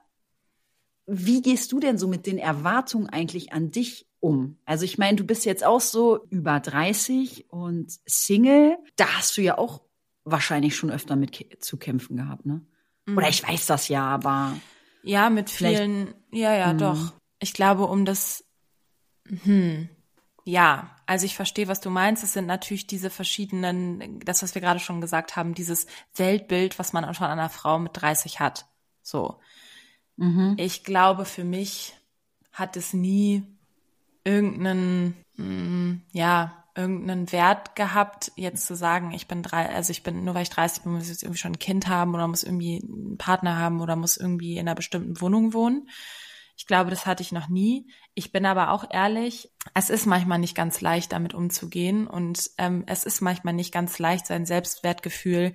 Wie gehst du denn so mit den Erwartungen eigentlich an dich um? Also ich meine, du bist jetzt auch so über 30 und Single. Da hast du ja auch wahrscheinlich schon öfter mit zu kämpfen gehabt, ne? Mhm. Oder ich weiß das ja, aber. Ja, mit vielen, ja, ja, mh. doch. Ich glaube, um das, hm, ja, also ich verstehe, was du meinst. Es sind natürlich diese verschiedenen, das, was wir gerade schon gesagt haben, dieses Weltbild, was man schon an einer Frau mit 30 hat. So. Mhm. Ich glaube, für mich hat es nie irgendeinen, mm, ja, irgendeinen Wert gehabt, jetzt zu sagen, ich bin drei, also ich bin, nur weil ich 30 bin, muss ich jetzt irgendwie schon ein Kind haben oder muss irgendwie einen Partner haben oder muss irgendwie in einer bestimmten Wohnung wohnen. Ich glaube, das hatte ich noch nie. Ich bin aber auch ehrlich, es ist manchmal nicht ganz leicht, damit umzugehen und ähm, es ist manchmal nicht ganz leicht, sein Selbstwertgefühl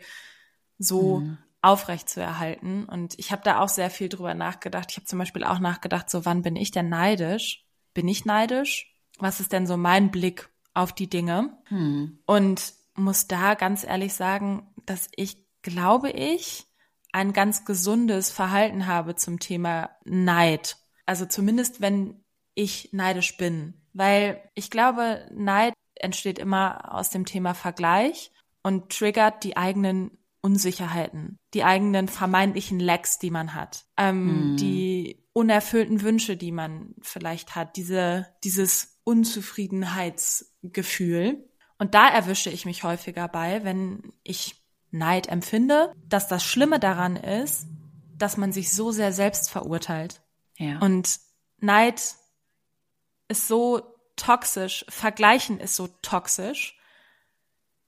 so mhm. aufrecht zu erhalten. Und ich habe da auch sehr viel drüber nachgedacht. Ich habe zum Beispiel auch nachgedacht, so wann bin ich denn neidisch? Bin ich neidisch? Was ist denn so mein Blick auf die Dinge? Hm. Und muss da ganz ehrlich sagen, dass ich glaube ich ein ganz gesundes Verhalten habe zum Thema Neid. Also zumindest wenn ich neidisch bin, weil ich glaube, Neid entsteht immer aus dem Thema Vergleich und triggert die eigenen Unsicherheiten, die eigenen vermeintlichen Lacks, die man hat, ähm, mm. die unerfüllten Wünsche, die man vielleicht hat, diese, dieses Unzufriedenheitsgefühl. Und da erwische ich mich häufiger bei, wenn ich Neid empfinde, dass das Schlimme daran ist, dass man sich so sehr selbst verurteilt. Ja. Und Neid ist so toxisch, Vergleichen ist so toxisch,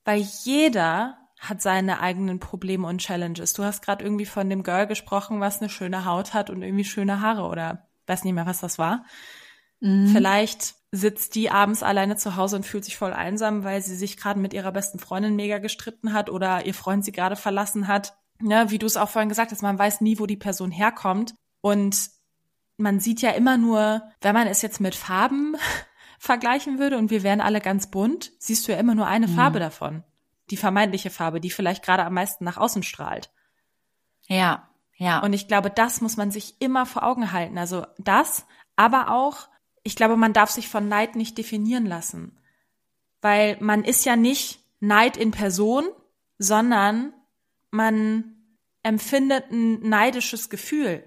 weil jeder hat seine eigenen Probleme und Challenges. Du hast gerade irgendwie von dem Girl gesprochen, was eine schöne Haut hat und irgendwie schöne Haare oder weiß nicht mehr, was das war. Mhm. Vielleicht sitzt die abends alleine zu Hause und fühlt sich voll einsam, weil sie sich gerade mit ihrer besten Freundin mega gestritten hat oder ihr Freund sie gerade verlassen hat. Ja, wie du es auch vorhin gesagt hast, man weiß nie, wo die Person herkommt. Und man sieht ja immer nur, wenn man es jetzt mit Farben vergleichen würde und wir wären alle ganz bunt, siehst du ja immer nur eine mhm. Farbe davon die vermeintliche Farbe, die vielleicht gerade am meisten nach außen strahlt. Ja, Ja. Und ich glaube, das muss man sich immer vor Augen halten. Also das, aber auch, ich glaube, man darf sich von Neid nicht definieren lassen. Weil man ist ja nicht Neid in Person, sondern man empfindet ein neidisches Gefühl.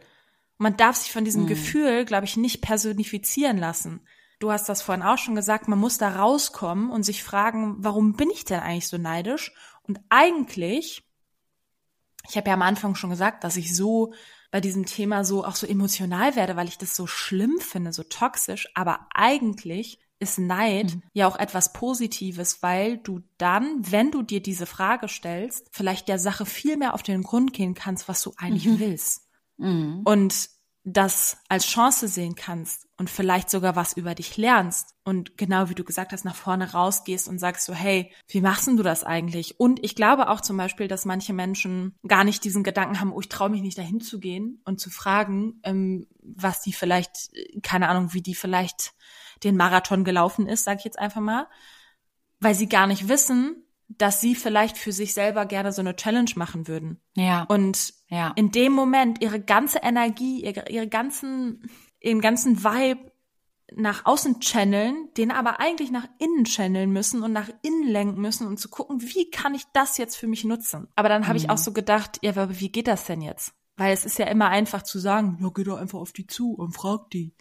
Man darf sich von diesem mhm. Gefühl, glaube ich, nicht personifizieren lassen. Du hast das vorhin auch schon gesagt, man muss da rauskommen und sich fragen, warum bin ich denn eigentlich so neidisch? Und eigentlich, ich habe ja am Anfang schon gesagt, dass ich so bei diesem Thema so auch so emotional werde, weil ich das so schlimm finde, so toxisch, aber eigentlich ist Neid mhm. ja auch etwas Positives, weil du dann, wenn du dir diese Frage stellst, vielleicht der Sache viel mehr auf den Grund gehen kannst, was du eigentlich mhm. willst. Mhm. Und das als Chance sehen kannst und vielleicht sogar was über dich lernst und genau wie du gesagt hast, nach vorne rausgehst und sagst so, hey, wie machst denn du das eigentlich? Und ich glaube auch zum Beispiel, dass manche Menschen gar nicht diesen Gedanken haben, oh, ich traue mich nicht dahin zu gehen und zu fragen, ähm, was die vielleicht, keine Ahnung, wie die vielleicht den Marathon gelaufen ist, sage ich jetzt einfach mal, weil sie gar nicht wissen, dass sie vielleicht für sich selber gerne so eine Challenge machen würden. Ja. Und ja. in dem Moment ihre ganze Energie, ihre, ihre ganzen, ihren ganzen Vibe nach außen channeln, den aber eigentlich nach innen channeln müssen und nach innen lenken müssen und zu gucken, wie kann ich das jetzt für mich nutzen? Aber dann habe mhm. ich auch so gedacht, ja, aber wie geht das denn jetzt? Weil es ist ja immer einfach zu sagen, ja, geh doch einfach auf die zu und frag die.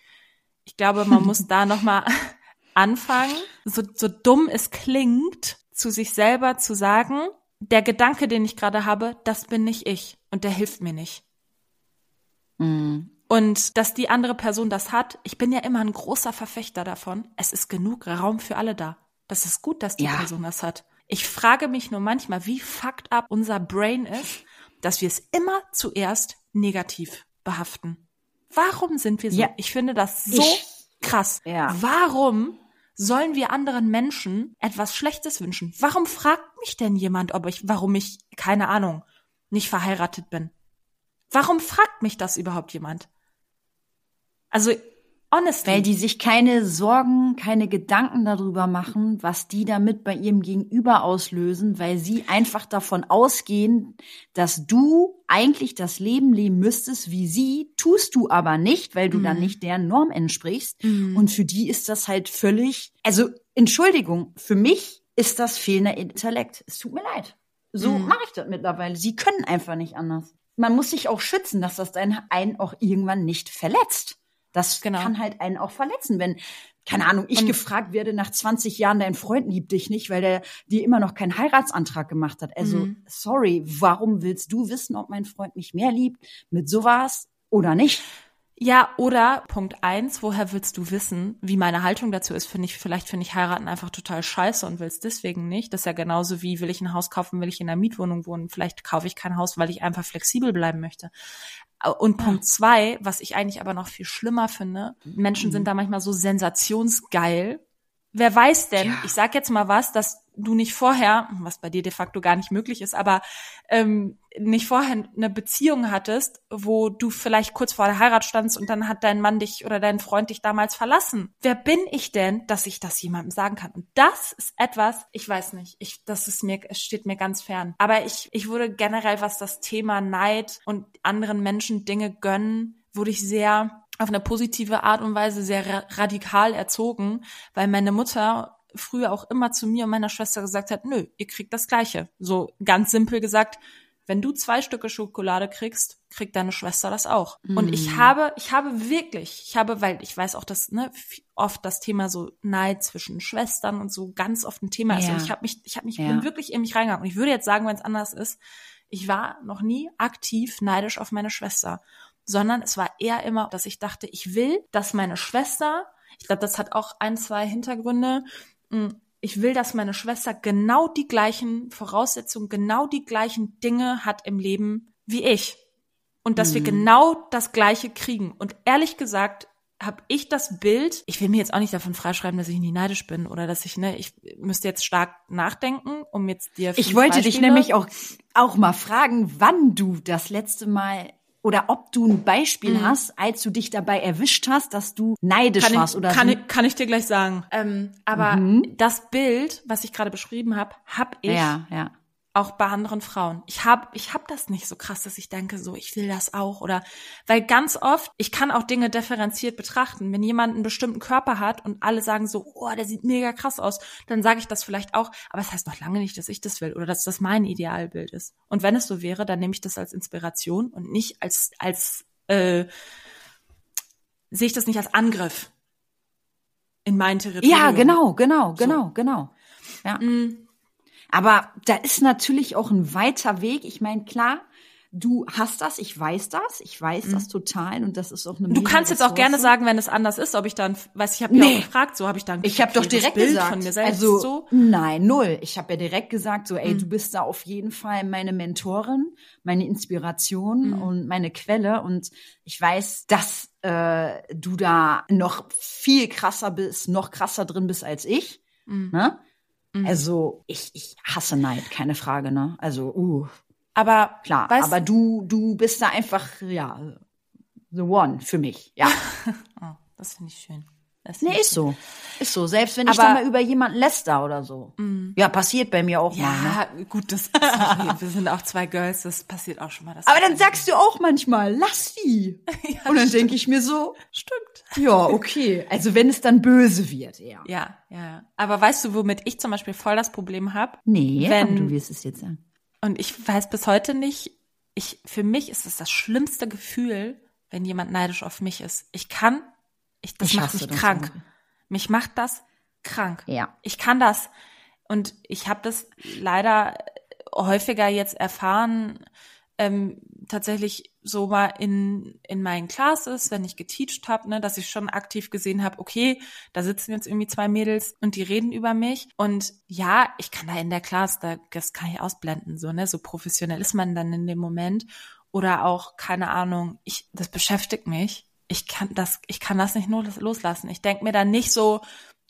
Ich glaube, man muss da nochmal anfangen, so, so dumm es klingt, zu sich selber zu sagen, der Gedanke, den ich gerade habe, das bin nicht ich und der hilft mir nicht. Mhm. Und dass die andere Person das hat, ich bin ja immer ein großer Verfechter davon. Es ist genug Raum für alle da. Das ist gut, dass die ja. Person das hat. Ich frage mich nur manchmal, wie fucked up unser Brain ist, dass wir es immer zuerst negativ behaften. Warum sind wir so? Ja. Ich finde das so ich, krass. Ja. Warum sollen wir anderen Menschen etwas Schlechtes wünschen? Warum fragt mich denn jemand, ob ich, warum ich, keine Ahnung, nicht verheiratet bin? Warum fragt mich das überhaupt jemand? Also Honestly. Weil die sich keine Sorgen, keine Gedanken darüber machen, was die damit bei ihrem Gegenüber auslösen, weil sie einfach davon ausgehen, dass du eigentlich das Leben leben müsstest wie sie, tust du aber nicht, weil du mhm. dann nicht deren Norm entsprichst. Mhm. Und für die ist das halt völlig, also Entschuldigung, für mich ist das fehlender Intellekt. Es tut mir leid. So mhm. mache ich das mittlerweile. Sie können einfach nicht anders. Man muss sich auch schützen, dass das einen auch irgendwann nicht verletzt. Das genau. kann halt einen auch verletzen, wenn, keine Ahnung, ich und gefragt werde nach 20 Jahren, dein Freund liebt dich nicht, weil der dir immer noch keinen Heiratsantrag gemacht hat. Also, mhm. sorry, warum willst du wissen, ob mein Freund mich mehr liebt mit sowas oder nicht? Ja, oder Punkt eins, woher willst du wissen, wie meine Haltung dazu ist? Finde ich, vielleicht finde ich heiraten einfach total scheiße und will es deswegen nicht. Das ist ja genauso wie, will ich ein Haus kaufen, will ich in einer Mietwohnung wohnen? Vielleicht kaufe ich kein Haus, weil ich einfach flexibel bleiben möchte. Und Punkt zwei, was ich eigentlich aber noch viel schlimmer finde, Menschen mhm. sind da manchmal so sensationsgeil. Wer weiß denn, ja. ich sag jetzt mal was, dass du nicht vorher, was bei dir de facto gar nicht möglich ist, aber ähm, nicht vorher eine Beziehung hattest, wo du vielleicht kurz vor der Heirat standst und dann hat dein Mann dich oder dein Freund dich damals verlassen. Wer bin ich denn, dass ich das jemandem sagen kann? Und das ist etwas, ich weiß nicht, ich, das ist mir, es steht mir ganz fern. Aber ich, ich wurde generell, was das Thema Neid und anderen Menschen Dinge gönnen, wurde ich sehr auf eine positive Art und Weise sehr radikal erzogen, weil meine Mutter früher auch immer zu mir und meiner Schwester gesagt hat, nö, ihr kriegt das Gleiche. So ganz simpel gesagt, wenn du zwei Stücke Schokolade kriegst, kriegt deine Schwester das auch. Mm. Und ich mm. habe, ich habe wirklich, ich habe, weil ich weiß auch, dass ne, oft das Thema so Neid zwischen Schwestern und so ganz oft ein Thema ist. Und ich habe mich, ich habe mich, ja. bin wirklich in mich reingegangen. Und ich würde jetzt sagen, wenn es anders ist, ich war noch nie aktiv neidisch auf meine Schwester, sondern es war eher immer, dass ich dachte, ich will, dass meine Schwester, ich glaube, das hat auch ein, zwei Hintergründe, hm, ich will, dass meine Schwester genau die gleichen Voraussetzungen, genau die gleichen Dinge hat im Leben wie ich. Und dass mhm. wir genau das Gleiche kriegen. Und ehrlich gesagt, habe ich das Bild, ich will mir jetzt auch nicht davon freischreiben, dass ich nie neidisch bin oder dass ich, ne, ich müsste jetzt stark nachdenken, um jetzt dir. Ich wollte Beispiele dich nämlich auch, auch mal fragen, wann du das letzte Mal oder ob du ein Beispiel mhm. hast, als du dich dabei erwischt hast, dass du neidisch kann warst ich, oder kann, so. ich, kann ich dir gleich sagen. Ähm, aber mhm. das Bild, was ich gerade beschrieben habe, habe ich ja, ja. Auch bei anderen Frauen. Ich habe ich hab das nicht so krass, dass ich denke, so ich will das auch oder weil ganz oft, ich kann auch Dinge differenziert betrachten. Wenn jemand einen bestimmten Körper hat und alle sagen so, oh, der sieht mega krass aus, dann sage ich das vielleicht auch, aber es das heißt noch lange nicht, dass ich das will oder dass das mein Idealbild ist. Und wenn es so wäre, dann nehme ich das als Inspiration und nicht als als äh, sehe ich das nicht als Angriff in mein Territorium. Ja, genau, genau, genau, so. genau. Ja. Mm. Aber da ist natürlich auch ein weiter Weg. Ich meine, klar, du hast das, ich weiß das, ich weiß mhm. das total und das ist auch eine Du kannst jetzt auch gerne sagen, wenn es anders ist, ob ich dann, weiß ich habe nee. ja auch gefragt, so habe ich dann Ich habe doch direkt Bild gesagt, von mir selbst also so. nein, null. Ich habe ja direkt gesagt, so ey, mhm. du bist da auf jeden Fall meine Mentorin, meine Inspiration mhm. und meine Quelle und ich weiß, dass äh, du da noch viel krasser bist, noch krasser drin bist als ich. Mhm. Ne? Mhm. Also ich, ich hasse Neid, keine Frage, ne? Also, uh. Aber klar, weißt, aber du, du bist da einfach, ja, the one für mich, ja. oh, das finde ich schön. Nee, ist so. Ist so. Selbst wenn ich aber, dann mal über jemanden läster oder so. Mm. Ja, passiert bei mir auch ja, mal. Ja, ne? gut, das sorry, wir sind auch zwei Girls, das passiert auch schon mal. aber dann sagst du auch manchmal, lass die. ja, Und dann denke ich mir so, stimmt. Ja, okay. Also wenn es dann böse wird, ja. Ja, ja. Aber weißt du, womit ich zum Beispiel voll das Problem habe? Nee, wenn, du wirst es jetzt sagen. Und ich weiß bis heute nicht, ich, für mich ist es das schlimmste Gefühl, wenn jemand neidisch auf mich ist. Ich kann ich, das ich macht mich krank. Irgendwie. Mich macht das krank. Ja. Ich kann das. Und ich habe das leider häufiger jetzt erfahren, ähm, tatsächlich so mal in, in meinen Classes, wenn ich geteacht habe, ne, dass ich schon aktiv gesehen habe, okay, da sitzen jetzt irgendwie zwei Mädels und die reden über mich. Und ja, ich kann da in der Class, da, das kann ich ausblenden, so, ne, so professionell ist man dann in dem Moment. Oder auch, keine Ahnung, ich, das beschäftigt mich ich kann das, ich kann das nicht nur loslassen. Ich denke mir dann nicht so,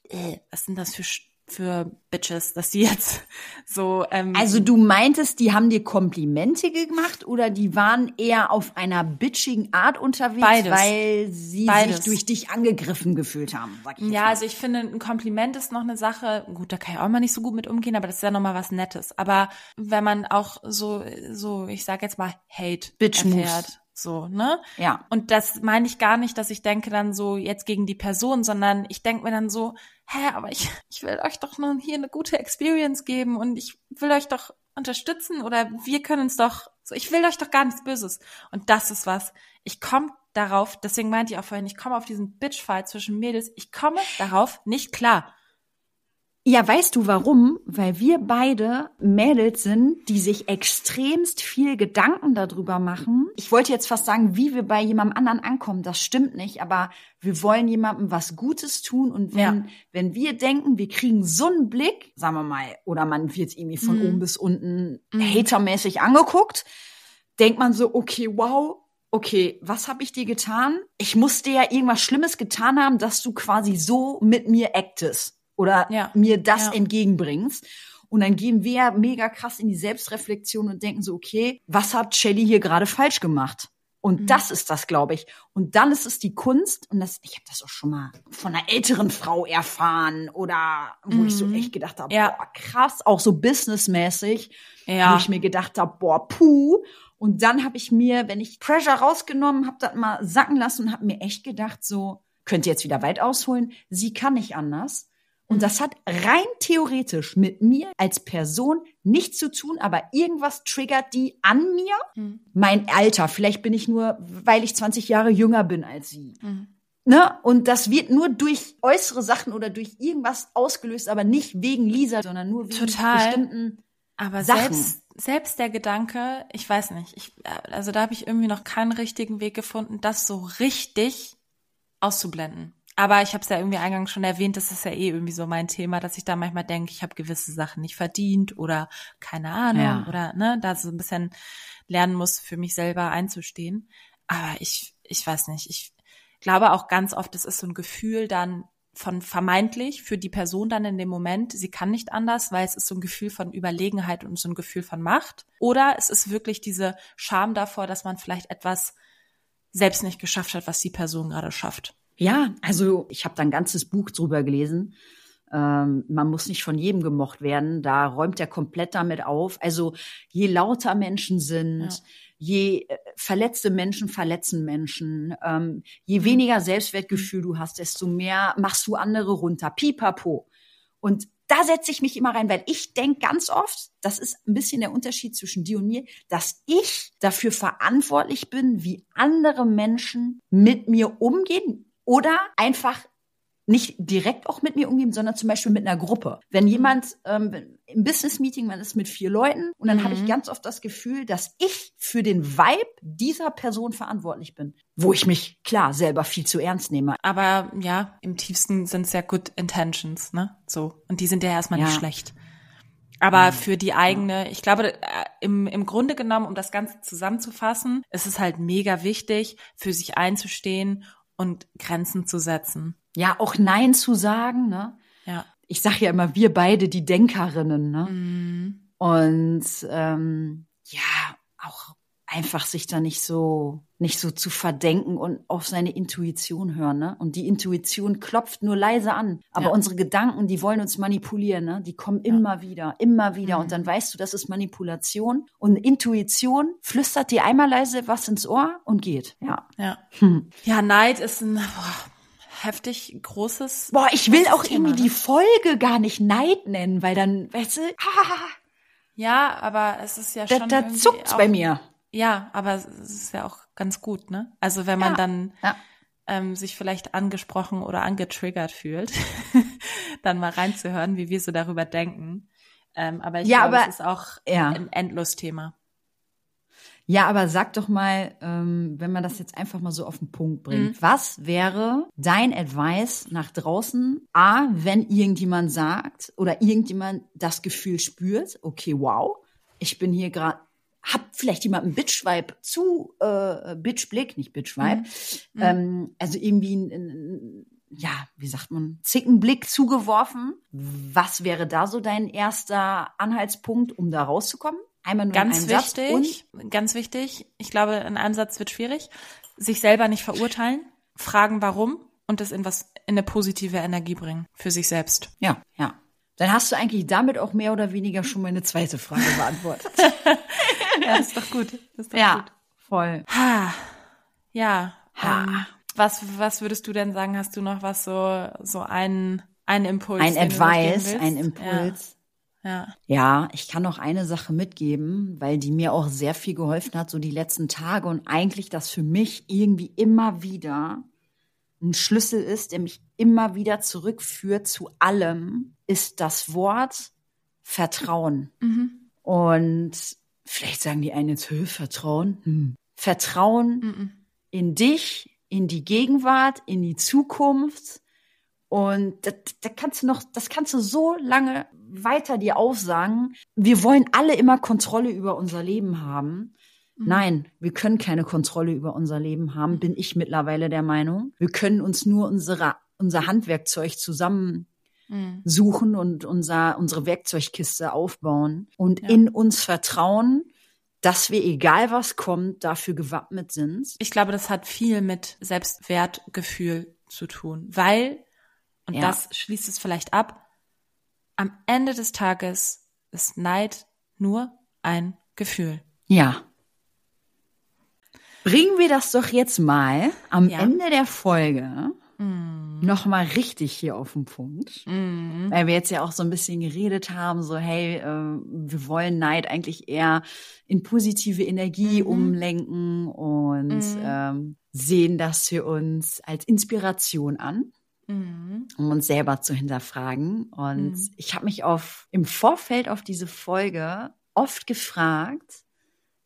äh, was sind das für für Bitches, dass die jetzt so. Ähm, also du meintest, die haben dir Komplimente gemacht oder die waren eher auf einer bitchigen Art unterwegs, beides. weil sie beides. sich durch dich angegriffen gefühlt haben. Sag ich ja, mal. also ich finde, ein Kompliment ist noch eine Sache. Gut, da kann ich auch mal nicht so gut mit umgehen, aber das ist ja noch mal was Nettes. Aber wenn man auch so, so, ich sag jetzt mal Hate Bitch erfährt. So, ne? Ja. Und das meine ich gar nicht, dass ich denke dann so jetzt gegen die Person, sondern ich denke mir dann so, hä, aber ich, ich will euch doch nur hier eine gute Experience geben und ich will euch doch unterstützen oder wir können uns doch, so, ich will euch doch gar nichts Böses. Und das ist was. Ich komme darauf, deswegen meinte ich auch vorhin, ich komme auf diesen Bitchfight zwischen Mädels, ich komme darauf nicht klar. Ja, weißt du warum? Weil wir beide Mädels sind, die sich extremst viel Gedanken darüber machen. Ich wollte jetzt fast sagen, wie wir bei jemandem anderen ankommen. Das stimmt nicht, aber wir wollen jemandem was Gutes tun und wenn, ja. wenn wir denken, wir kriegen so einen Blick, sagen wir mal, oder man wird irgendwie von mhm. oben bis unten mhm. hatermäßig angeguckt, denkt man so, okay, wow, okay, was habe ich dir getan? Ich musste ja irgendwas Schlimmes getan haben, dass du quasi so mit mir actest oder ja. mir das ja. entgegenbringst. Und dann gehen wir mega krass in die Selbstreflexion und denken so, okay, was hat Shelly hier gerade falsch gemacht? Und mhm. das ist das, glaube ich. Und dann ist es die Kunst, und das, ich habe das auch schon mal von einer älteren Frau erfahren oder wo mhm. ich so mhm. echt gedacht habe, ja. boah, krass, auch so businessmäßig, ja. wo ich mir gedacht habe, boah, puh. Und dann habe ich mir, wenn ich Pressure rausgenommen, habe das mal sacken lassen und habe mir echt gedacht, so, könnt ihr jetzt wieder weit ausholen, sie kann nicht anders. Und das hat rein theoretisch mit mir als Person nichts zu tun, aber irgendwas triggert die an mir. Mhm. Mein Alter, vielleicht bin ich nur, weil ich 20 Jahre jünger bin als sie. Mhm. Ne? Und das wird nur durch äußere Sachen oder durch irgendwas ausgelöst, aber nicht wegen Lisa, sondern nur wegen Total. bestimmten aber Sachen. Selbst, selbst der Gedanke, ich weiß nicht, ich, also da habe ich irgendwie noch keinen richtigen Weg gefunden, das so richtig auszublenden. Aber ich habe es ja irgendwie eingangs schon erwähnt, das ist ja eh irgendwie so mein Thema, dass ich da manchmal denke, ich habe gewisse Sachen nicht verdient oder keine Ahnung ja. oder ne, da so ein bisschen lernen muss, für mich selber einzustehen. Aber ich, ich weiß nicht, ich glaube auch ganz oft, es ist so ein Gefühl dann von vermeintlich für die Person dann in dem Moment, sie kann nicht anders, weil es ist so ein Gefühl von Überlegenheit und so ein Gefühl von Macht. Oder es ist wirklich diese Scham davor, dass man vielleicht etwas selbst nicht geschafft hat, was die Person gerade schafft. Ja, also ich habe da ein ganzes Buch drüber gelesen. Ähm, man muss nicht von jedem gemocht werden. Da räumt er komplett damit auf. Also je lauter Menschen sind, ja. je äh, verletzte Menschen verletzen Menschen, ähm, je mhm. weniger Selbstwertgefühl du hast, desto mehr machst du andere runter. Pipapo. Und da setze ich mich immer rein, weil ich denke ganz oft, das ist ein bisschen der Unterschied zwischen dir und mir, dass ich dafür verantwortlich bin, wie andere Menschen mit mir umgehen oder einfach nicht direkt auch mit mir umgehen, sondern zum Beispiel mit einer Gruppe. Wenn jemand ähm, im Business-Meeting, man ist mit vier Leuten und dann mhm. habe ich mhm. ganz oft das Gefühl, dass ich für den Vibe dieser Person verantwortlich bin, wo ich mich klar selber viel zu ernst nehme. Aber ja, im tiefsten sind es ja good intentions, ne? So. Und die sind ja erstmal ja. nicht schlecht. Aber für die eigene, ich glaube, äh, im, im Grunde genommen, um das Ganze zusammenzufassen, ist es halt mega wichtig, für sich einzustehen und Grenzen zu setzen. Ja, auch Nein zu sagen, ne? Ja. Ich sage ja immer, wir beide die Denkerinnen, ne? Mhm. Und ähm, ja, auch einfach sich da nicht so nicht so zu verdenken und auf seine Intuition hören, ne? Und die Intuition klopft nur leise an, aber ja. unsere Gedanken, die wollen uns manipulieren, ne? Die kommen ja. immer wieder, immer wieder mhm. und dann weißt du, das ist Manipulation und Intuition flüstert dir einmal leise was ins Ohr und geht. Ja. Ja. Hm. Ja, Neid ist ein boah, heftig großes. Boah, ich will auch Thema, irgendwie ne? die Folge gar nicht Neid nennen, weil dann, weißt du, ah, ja, aber es ist ja schon. Da, da zuckt's bei mir. Ja, aber es ist ja auch ganz gut, ne? Also wenn man ja, dann ja. Ähm, sich vielleicht angesprochen oder angetriggert fühlt, dann mal reinzuhören, wie wir so darüber denken. Ähm, aber ich ja, glaube, aber, es ist auch ja. ein Endlos-Thema. Ja, aber sag doch mal, ähm, wenn man das jetzt einfach mal so auf den Punkt bringt, mhm. was wäre dein Advice nach draußen? A, wenn irgendjemand sagt oder irgendjemand das Gefühl spürt, okay, wow, ich bin hier gerade hab vielleicht jemanden Bitch-Vibe zu, äh, Bitch-Blick, nicht Bitch-Vibe, mhm. ähm, also irgendwie ein, ein, ja, wie sagt man, Zickenblick zugeworfen. Was wäre da so dein erster Anhaltspunkt, um da rauszukommen? Einmal nur ganz wichtig, ganz wichtig. Ich glaube, in einem Satz wird schwierig. Sich selber nicht verurteilen, fragen warum und das in was, in eine positive Energie bringen für sich selbst. Ja, ja. Dann hast du eigentlich damit auch mehr oder weniger schon meine zweite Frage beantwortet. ja, ist doch gut. Ist doch ja, gut. voll. Ha. Ja. Ha. Ähm, was, was würdest du denn sagen? Hast du noch was so, so einen, einen Impuls? Ein Advice, ein Impuls. Ja. Ja. ja, ich kann noch eine Sache mitgeben, weil die mir auch sehr viel geholfen hat, so die letzten Tage und eigentlich das für mich irgendwie immer wieder ein Schlüssel ist, der mich immer wieder zurückführt zu allem, ist das Wort Vertrauen. Mhm. Und vielleicht sagen die einen jetzt, Vertrauen. Hm. Vertrauen mhm. in dich, in die Gegenwart, in die Zukunft. Und da, da kannst du noch, das kannst du so lange weiter dir aufsagen. Wir wollen alle immer Kontrolle über unser Leben haben. Mhm. Nein, wir können keine Kontrolle über unser Leben haben, bin ich mittlerweile der Meinung. Wir können uns nur unsere, unser Handwerkzeug zusammen mhm. suchen und unser, unsere Werkzeugkiste aufbauen und ja. in uns vertrauen, dass wir, egal was kommt, dafür gewappnet sind. Ich glaube, das hat viel mit Selbstwertgefühl zu tun, weil, und ja. das schließt es vielleicht ab, am Ende des Tages ist Neid nur ein Gefühl. Ja. Bringen wir das doch jetzt mal am ja. Ende der Folge mm. Noch mal richtig hier auf den Punkt, mm. weil wir jetzt ja auch so ein bisschen geredet haben, so hey, äh, wir wollen Neid eigentlich eher in positive Energie mm umlenken und mm. ähm, sehen das für uns als Inspiration an mm. um uns selber zu hinterfragen. Und mm. ich habe mich auf im Vorfeld auf diese Folge oft gefragt,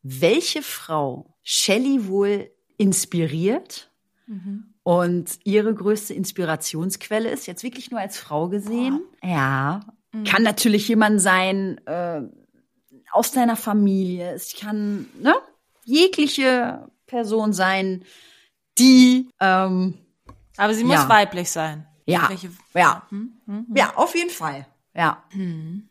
welche Frau Shelley wohl inspiriert mhm. Und ihre größte Inspirationsquelle ist, jetzt wirklich nur als Frau gesehen. Boah. Ja, mhm. kann natürlich jemand sein äh, aus deiner Familie. Es kann ne, jegliche Person sein, die. Ähm, Aber sie muss ja. weiblich sein. Ja, ja, hm? Hm? ja, auf jeden Fall. Ja. Hm.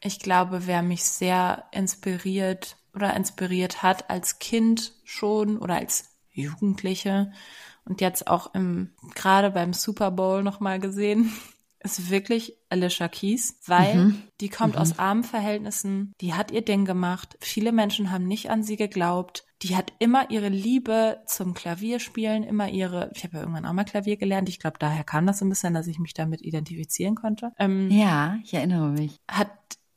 Ich glaube, wer mich sehr inspiriert oder inspiriert hat als Kind schon oder als Jugendliche und jetzt auch im, gerade beim Super Bowl nochmal gesehen, ist wirklich Alicia Keys, weil mhm. die kommt mhm. aus armen Verhältnissen, die hat ihr Ding gemacht, viele Menschen haben nicht an sie geglaubt, die hat immer ihre Liebe zum Klavierspielen, immer ihre, ich habe ja irgendwann auch mal Klavier gelernt, ich glaube, daher kam das so ein bisschen, dass ich mich damit identifizieren konnte. Ähm, ja, ich erinnere mich. Hat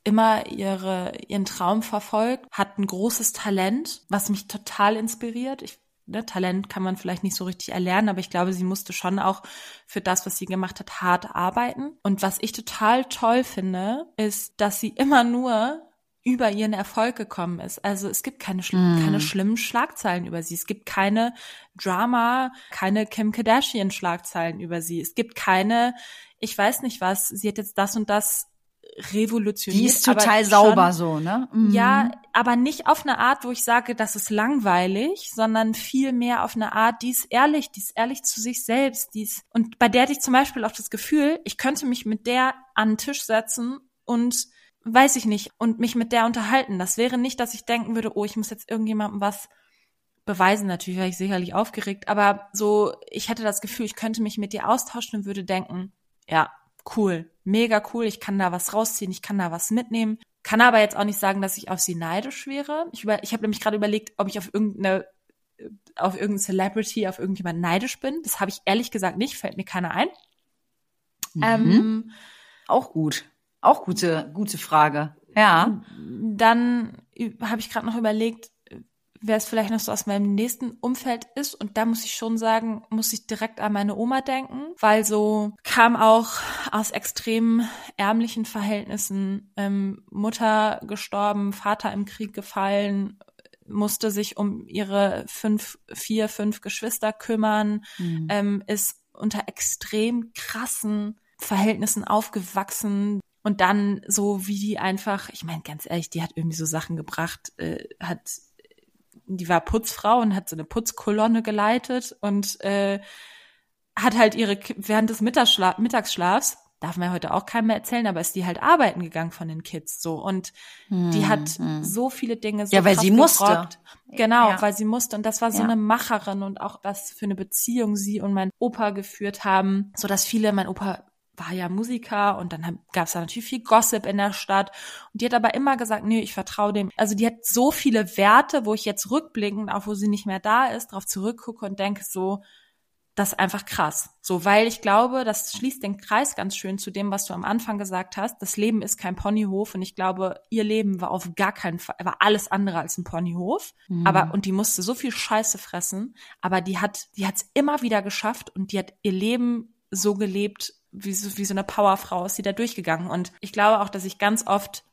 immer ihre, ihren Traum verfolgt, hat ein großes Talent, was mich total inspiriert. Ich ne, Talent kann man vielleicht nicht so richtig erlernen, aber ich glaube, sie musste schon auch für das, was sie gemacht hat, hart arbeiten. Und was ich total toll finde, ist, dass sie immer nur über ihren Erfolg gekommen ist. Also es gibt keine, mm. keine schlimmen Schlagzeilen über sie. Es gibt keine Drama, keine Kim Kardashian Schlagzeilen über sie. Es gibt keine, ich weiß nicht was, sie hat jetzt das und das revolutioniert. Die ist total sauber so, ne? Mhm. Ja, aber nicht auf eine Art, wo ich sage, das ist langweilig, sondern viel mehr auf eine Art, die ist ehrlich, die ist ehrlich zu sich selbst, die ist, und bei der hatte ich zum Beispiel auch das Gefühl, ich könnte mich mit der an den Tisch setzen und weiß ich nicht, und mich mit der unterhalten. Das wäre nicht, dass ich denken würde, oh, ich muss jetzt irgendjemandem was beweisen. Natürlich wäre ich sicherlich aufgeregt, aber so, ich hätte das Gefühl, ich könnte mich mit dir austauschen und würde denken, ja, cool, mega cool, ich kann da was rausziehen, ich kann da was mitnehmen. Kann aber jetzt auch nicht sagen, dass ich auf sie neidisch wäre. Ich, über, ich habe nämlich gerade überlegt, ob ich auf irgendeine auf irgendein Celebrity, auf irgendjemand neidisch bin. Das habe ich ehrlich gesagt nicht, fällt mir keiner ein. Mhm. Ähm, auch gut. Auch gute, gute Frage. Ja. Dann habe ich gerade noch überlegt, wer es vielleicht noch so aus meinem nächsten Umfeld ist. Und da muss ich schon sagen, muss ich direkt an meine Oma denken, weil so kam auch aus extrem ärmlichen Verhältnissen, ähm, Mutter gestorben, Vater im Krieg gefallen, musste sich um ihre fünf, vier, fünf Geschwister kümmern, mhm. ähm, ist unter extrem krassen Verhältnissen aufgewachsen, und dann so wie die einfach, ich meine ganz ehrlich, die hat irgendwie so Sachen gebracht, äh, hat die war Putzfrau und hat so eine Putzkolonne geleitet und äh, hat halt ihre während des Mittagsschla Mittagsschlafs darf man ja heute auch keinem mehr erzählen, aber ist die halt arbeiten gegangen von den Kids so und hm, die hat hm. so viele Dinge so ja weil sie musste genau ja. weil sie musste und das war so ja. eine Macherin und auch was für eine Beziehung sie und mein Opa geführt haben so dass viele mein Opa war ja Musiker und dann gab es da natürlich viel Gossip in der Stadt. Und die hat aber immer gesagt, nee, ich vertraue dem. Also die hat so viele Werte, wo ich jetzt rückblickend, auch wo sie nicht mehr da ist, darauf zurückgucke und denke so, das ist einfach krass. So, weil ich glaube, das schließt den Kreis ganz schön zu dem, was du am Anfang gesagt hast. Das Leben ist kein Ponyhof und ich glaube, ihr Leben war auf gar keinen Fall, war alles andere als ein Ponyhof. Mhm. Aber, und die musste so viel Scheiße fressen, aber die hat, die hat's immer wieder geschafft und die hat ihr Leben so gelebt, wie so, wie so eine Powerfrau ist sie da durchgegangen. Und ich glaube auch, dass ich ganz oft,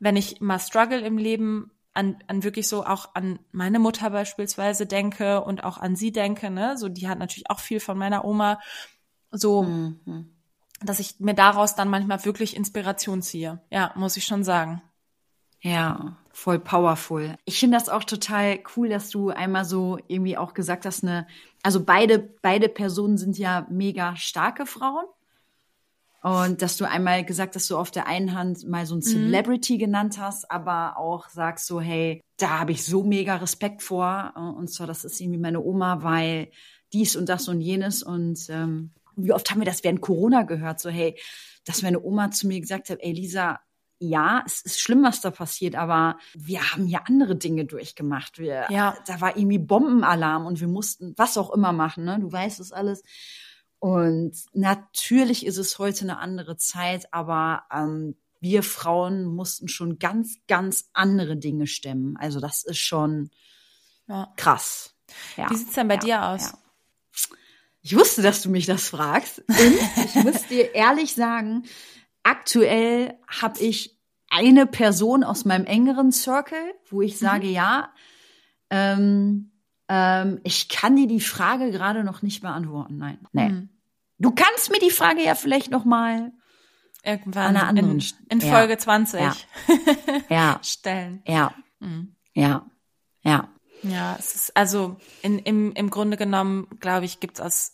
wenn ich mal struggle im Leben, an, an wirklich so auch an meine Mutter beispielsweise denke und auch an sie denke, ne, so die hat natürlich auch viel von meiner Oma, so, mhm. dass ich mir daraus dann manchmal wirklich Inspiration ziehe. Ja, muss ich schon sagen. Ja, voll powerful. Ich finde das auch total cool, dass du einmal so irgendwie auch gesagt hast, ne, also beide, beide Personen sind ja mega starke Frauen. Und dass du einmal gesagt hast, du auf der einen Hand mal so ein mhm. Celebrity mhm. genannt hast, aber auch sagst so, hey, da habe ich so mega Respekt vor. Und zwar, das ist irgendwie meine Oma, weil dies und das und jenes. Und ähm, wie oft haben wir das während Corona gehört, so, hey, dass meine Oma zu mir gesagt hat, ey Lisa, ja, es ist schlimm, was da passiert, aber wir haben ja andere Dinge durchgemacht. Wir, ja. Da war irgendwie Bombenalarm und wir mussten was auch immer machen, ne? Du weißt es alles. Und natürlich ist es heute eine andere Zeit, aber ähm, wir Frauen mussten schon ganz, ganz andere Dinge stemmen. Also das ist schon ja. krass. Ja. Wie sieht's denn bei ja, dir aus? Ich wusste, dass du mich das fragst. Und ich muss dir ehrlich sagen, aktuell habe ich eine Person aus meinem engeren Circle, wo ich mhm. sage, mhm. ja, ähm, ähm, ich kann dir die Frage gerade noch nicht beantworten. Nein, nee. Mhm. Du kannst mir die Frage ja vielleicht noch mal irgendwann an einer anderen in, in Folge ja. 20 ja. ja. stellen. Ja. Mhm. Ja. Ja. Ja, es ist also in, im, im Grunde genommen, glaube ich, gibt es aus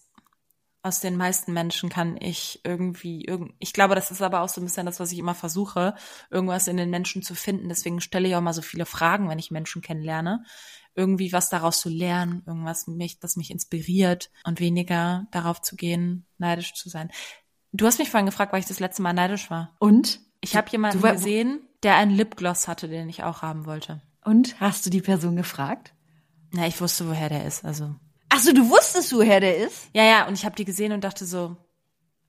aus den meisten Menschen kann ich irgendwie irgend ich glaube, das ist aber auch so ein bisschen das, was ich immer versuche, irgendwas in den Menschen zu finden. Deswegen stelle ich auch mal so viele Fragen, wenn ich Menschen kennenlerne. Irgendwie was daraus zu lernen, irgendwas mich, das mich inspiriert und weniger darauf zu gehen, neidisch zu sein. Du hast mich vorhin gefragt, weil ich das letzte Mal neidisch war. Und? Ich habe jemanden war- gesehen, der einen Lipgloss hatte, den ich auch haben wollte. Und hast du die Person gefragt? Na, ich wusste, woher der ist. Also so, du wusstest, woher der ist? ja, ja. Und ich habe die gesehen und dachte so,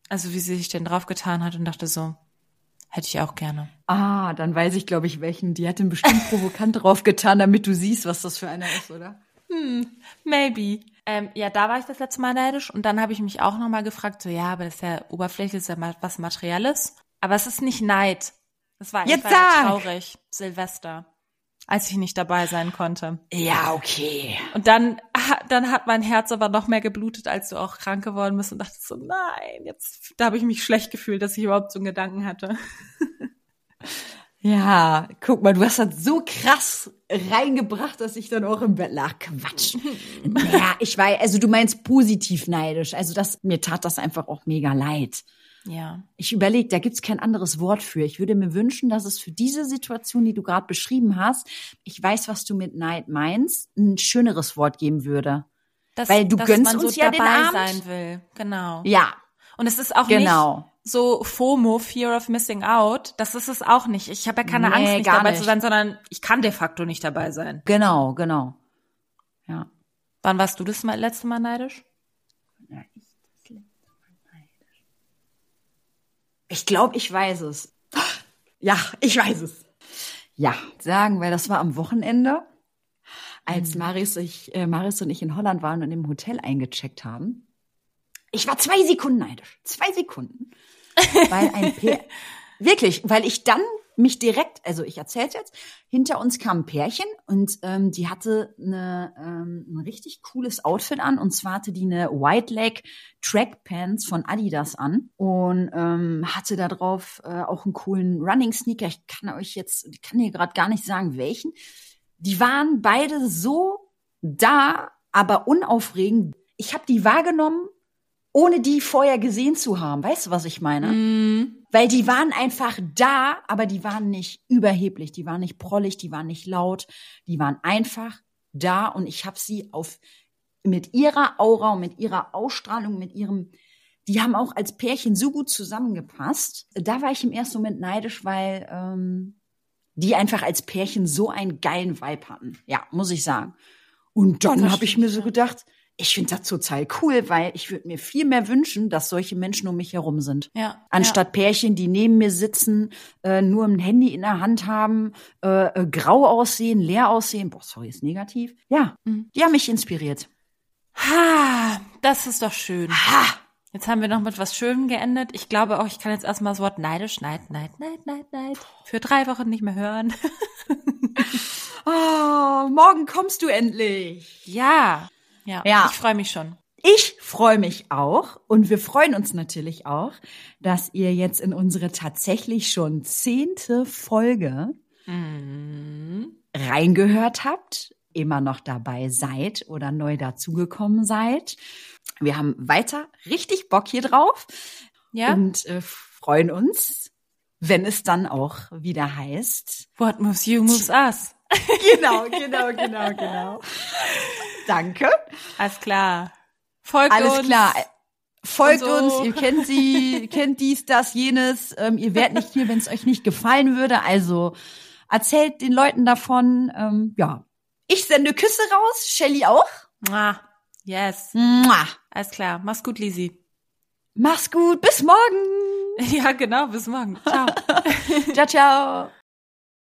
also wie sie sich denn draufgetan hat und dachte so, hätte ich auch gerne. Ah, dann weiß ich, glaube ich, welchen. Die hat ihn bestimmt provokant draufgetan, damit du siehst, was das für einer ist, oder? Maybe. Ähm, ja, da war ich das letzte Mal neidisch und dann habe ich mich auch nochmal gefragt, so ja, aber das ist ja Oberfläche, das ist ja was Materielles. Aber es ist nicht Neid. Das war Jetzt ja sag! traurig. Silvester. Als ich nicht dabei sein konnte. Ja, okay. Und dann, dann hat mein Herz aber noch mehr geblutet, als du auch krank geworden bist und dachte so, nein, jetzt, da habe ich mich schlecht gefühlt, dass ich überhaupt so einen Gedanken hatte. Ja, guck mal, du hast das so krass reingebracht, dass ich dann auch im Bett lag. Quatsch. naja, ich weiß, also du meinst positiv neidisch. Also das, mir tat das einfach auch mega leid. Ja. Ich überlege, da gibt's kein anderes Wort für. Ich würde mir wünschen, dass es für diese Situation, die du gerade beschrieben hast, ich weiß, was du mit Neid meinst, ein schöneres Wort geben würde. Das, Weil du dass gönnst uns so ja den dabei Abend. sein will. Genau. Ja, Und es ist auch genau. nicht so FOMO, Fear of Missing Out. Das ist es auch nicht. Ich habe ja keine Nee, Angst, nicht dabei nicht. zu sein, sondern ich kann de facto nicht dabei sein. Genau, genau. Ja. Wann warst du das letzte Mal neidisch? Ich glaube, ich weiß es. Ja, ich weiß es. Ja, sagen, weil das war am Wochenende, als Maris, ich, äh, Maris und ich in Holland waren und im Hotel eingecheckt haben. Ich war zwei Sekunden neidisch. Zwei Sekunden. Weil ein Pär, wirklich, weil ich dann mich direkt, also ich erzähl's jetzt, hinter uns kam ein Pärchen und ähm, die hatte eine, ähm, ein richtig cooles Outfit an und zwar hatte die eine White Leg Track Pants von Adidas an und ähm, hatte da drauf äh, auch einen coolen Running Sneaker. Ich kann euch jetzt, ich kann dir gerade gar nicht sagen, welchen. Die waren beide so da, aber unaufregend. Ich habe die wahrgenommen, ohne die vorher gesehen zu haben. Weißt du, was ich meine? Mhm. Weil die waren einfach da, aber die waren nicht überheblich, die waren nicht prollig, die waren nicht laut, die waren einfach da und ich habe sie auf mit ihrer Aura und mit ihrer Ausstrahlung, mit ihrem, die haben auch als Pärchen so gut zusammengepasst. Da war ich im ersten Moment neidisch, weil ähm, die einfach als Pärchen so einen geilen Vibe hatten. Ja, muss ich sagen. Und dann habe ich mir so gedacht, ich finde das total cool, weil ich würde mir viel mehr wünschen, dass solche Menschen um mich herum sind. Ja. Anstatt Pärchen, die neben mir sitzen, äh, nur ein Handy in der Hand haben, äh, äh, grau aussehen, leer aussehen. Boah, sorry, ist negativ. Ja, Mhm. die haben mich inspiriert. Ha, das ist doch schön. Ha! Jetzt haben wir noch mit was Schönem geendet. Ich glaube auch, ich kann jetzt erstmal das Wort neidisch, neid, neid, neid, neid, neid für drei Wochen nicht mehr hören. Oh, morgen kommst du endlich. ja. Ja. Ja. Ich freue mich schon. Ich freue mich auch und wir freuen uns natürlich auch, dass ihr jetzt in unsere tatsächlich schon zehnte Folge Mhm. reingehört habt, immer noch dabei seid oder neu dazugekommen seid. Wir haben weiter richtig Bock hier drauf Ja. und äh, freuen uns, wenn es dann auch wieder heißt. What moves you moves us. Genau, genau, genau, genau. Danke. Alles klar. Folgt Alles uns. klar. Folgt so. uns, ihr kennt sie, kennt dies, das, jenes. Ähm, ihr wärt nicht hier, wenn es euch nicht gefallen würde. Also erzählt den Leuten davon. Ähm, ja. Ich sende Küsse raus, Shelly auch. Ah, yes. Mua. Alles klar. Mach's gut, Lisi. Mach's gut, bis morgen. Ja, genau. Bis morgen. Ciao. Ciao, ciao.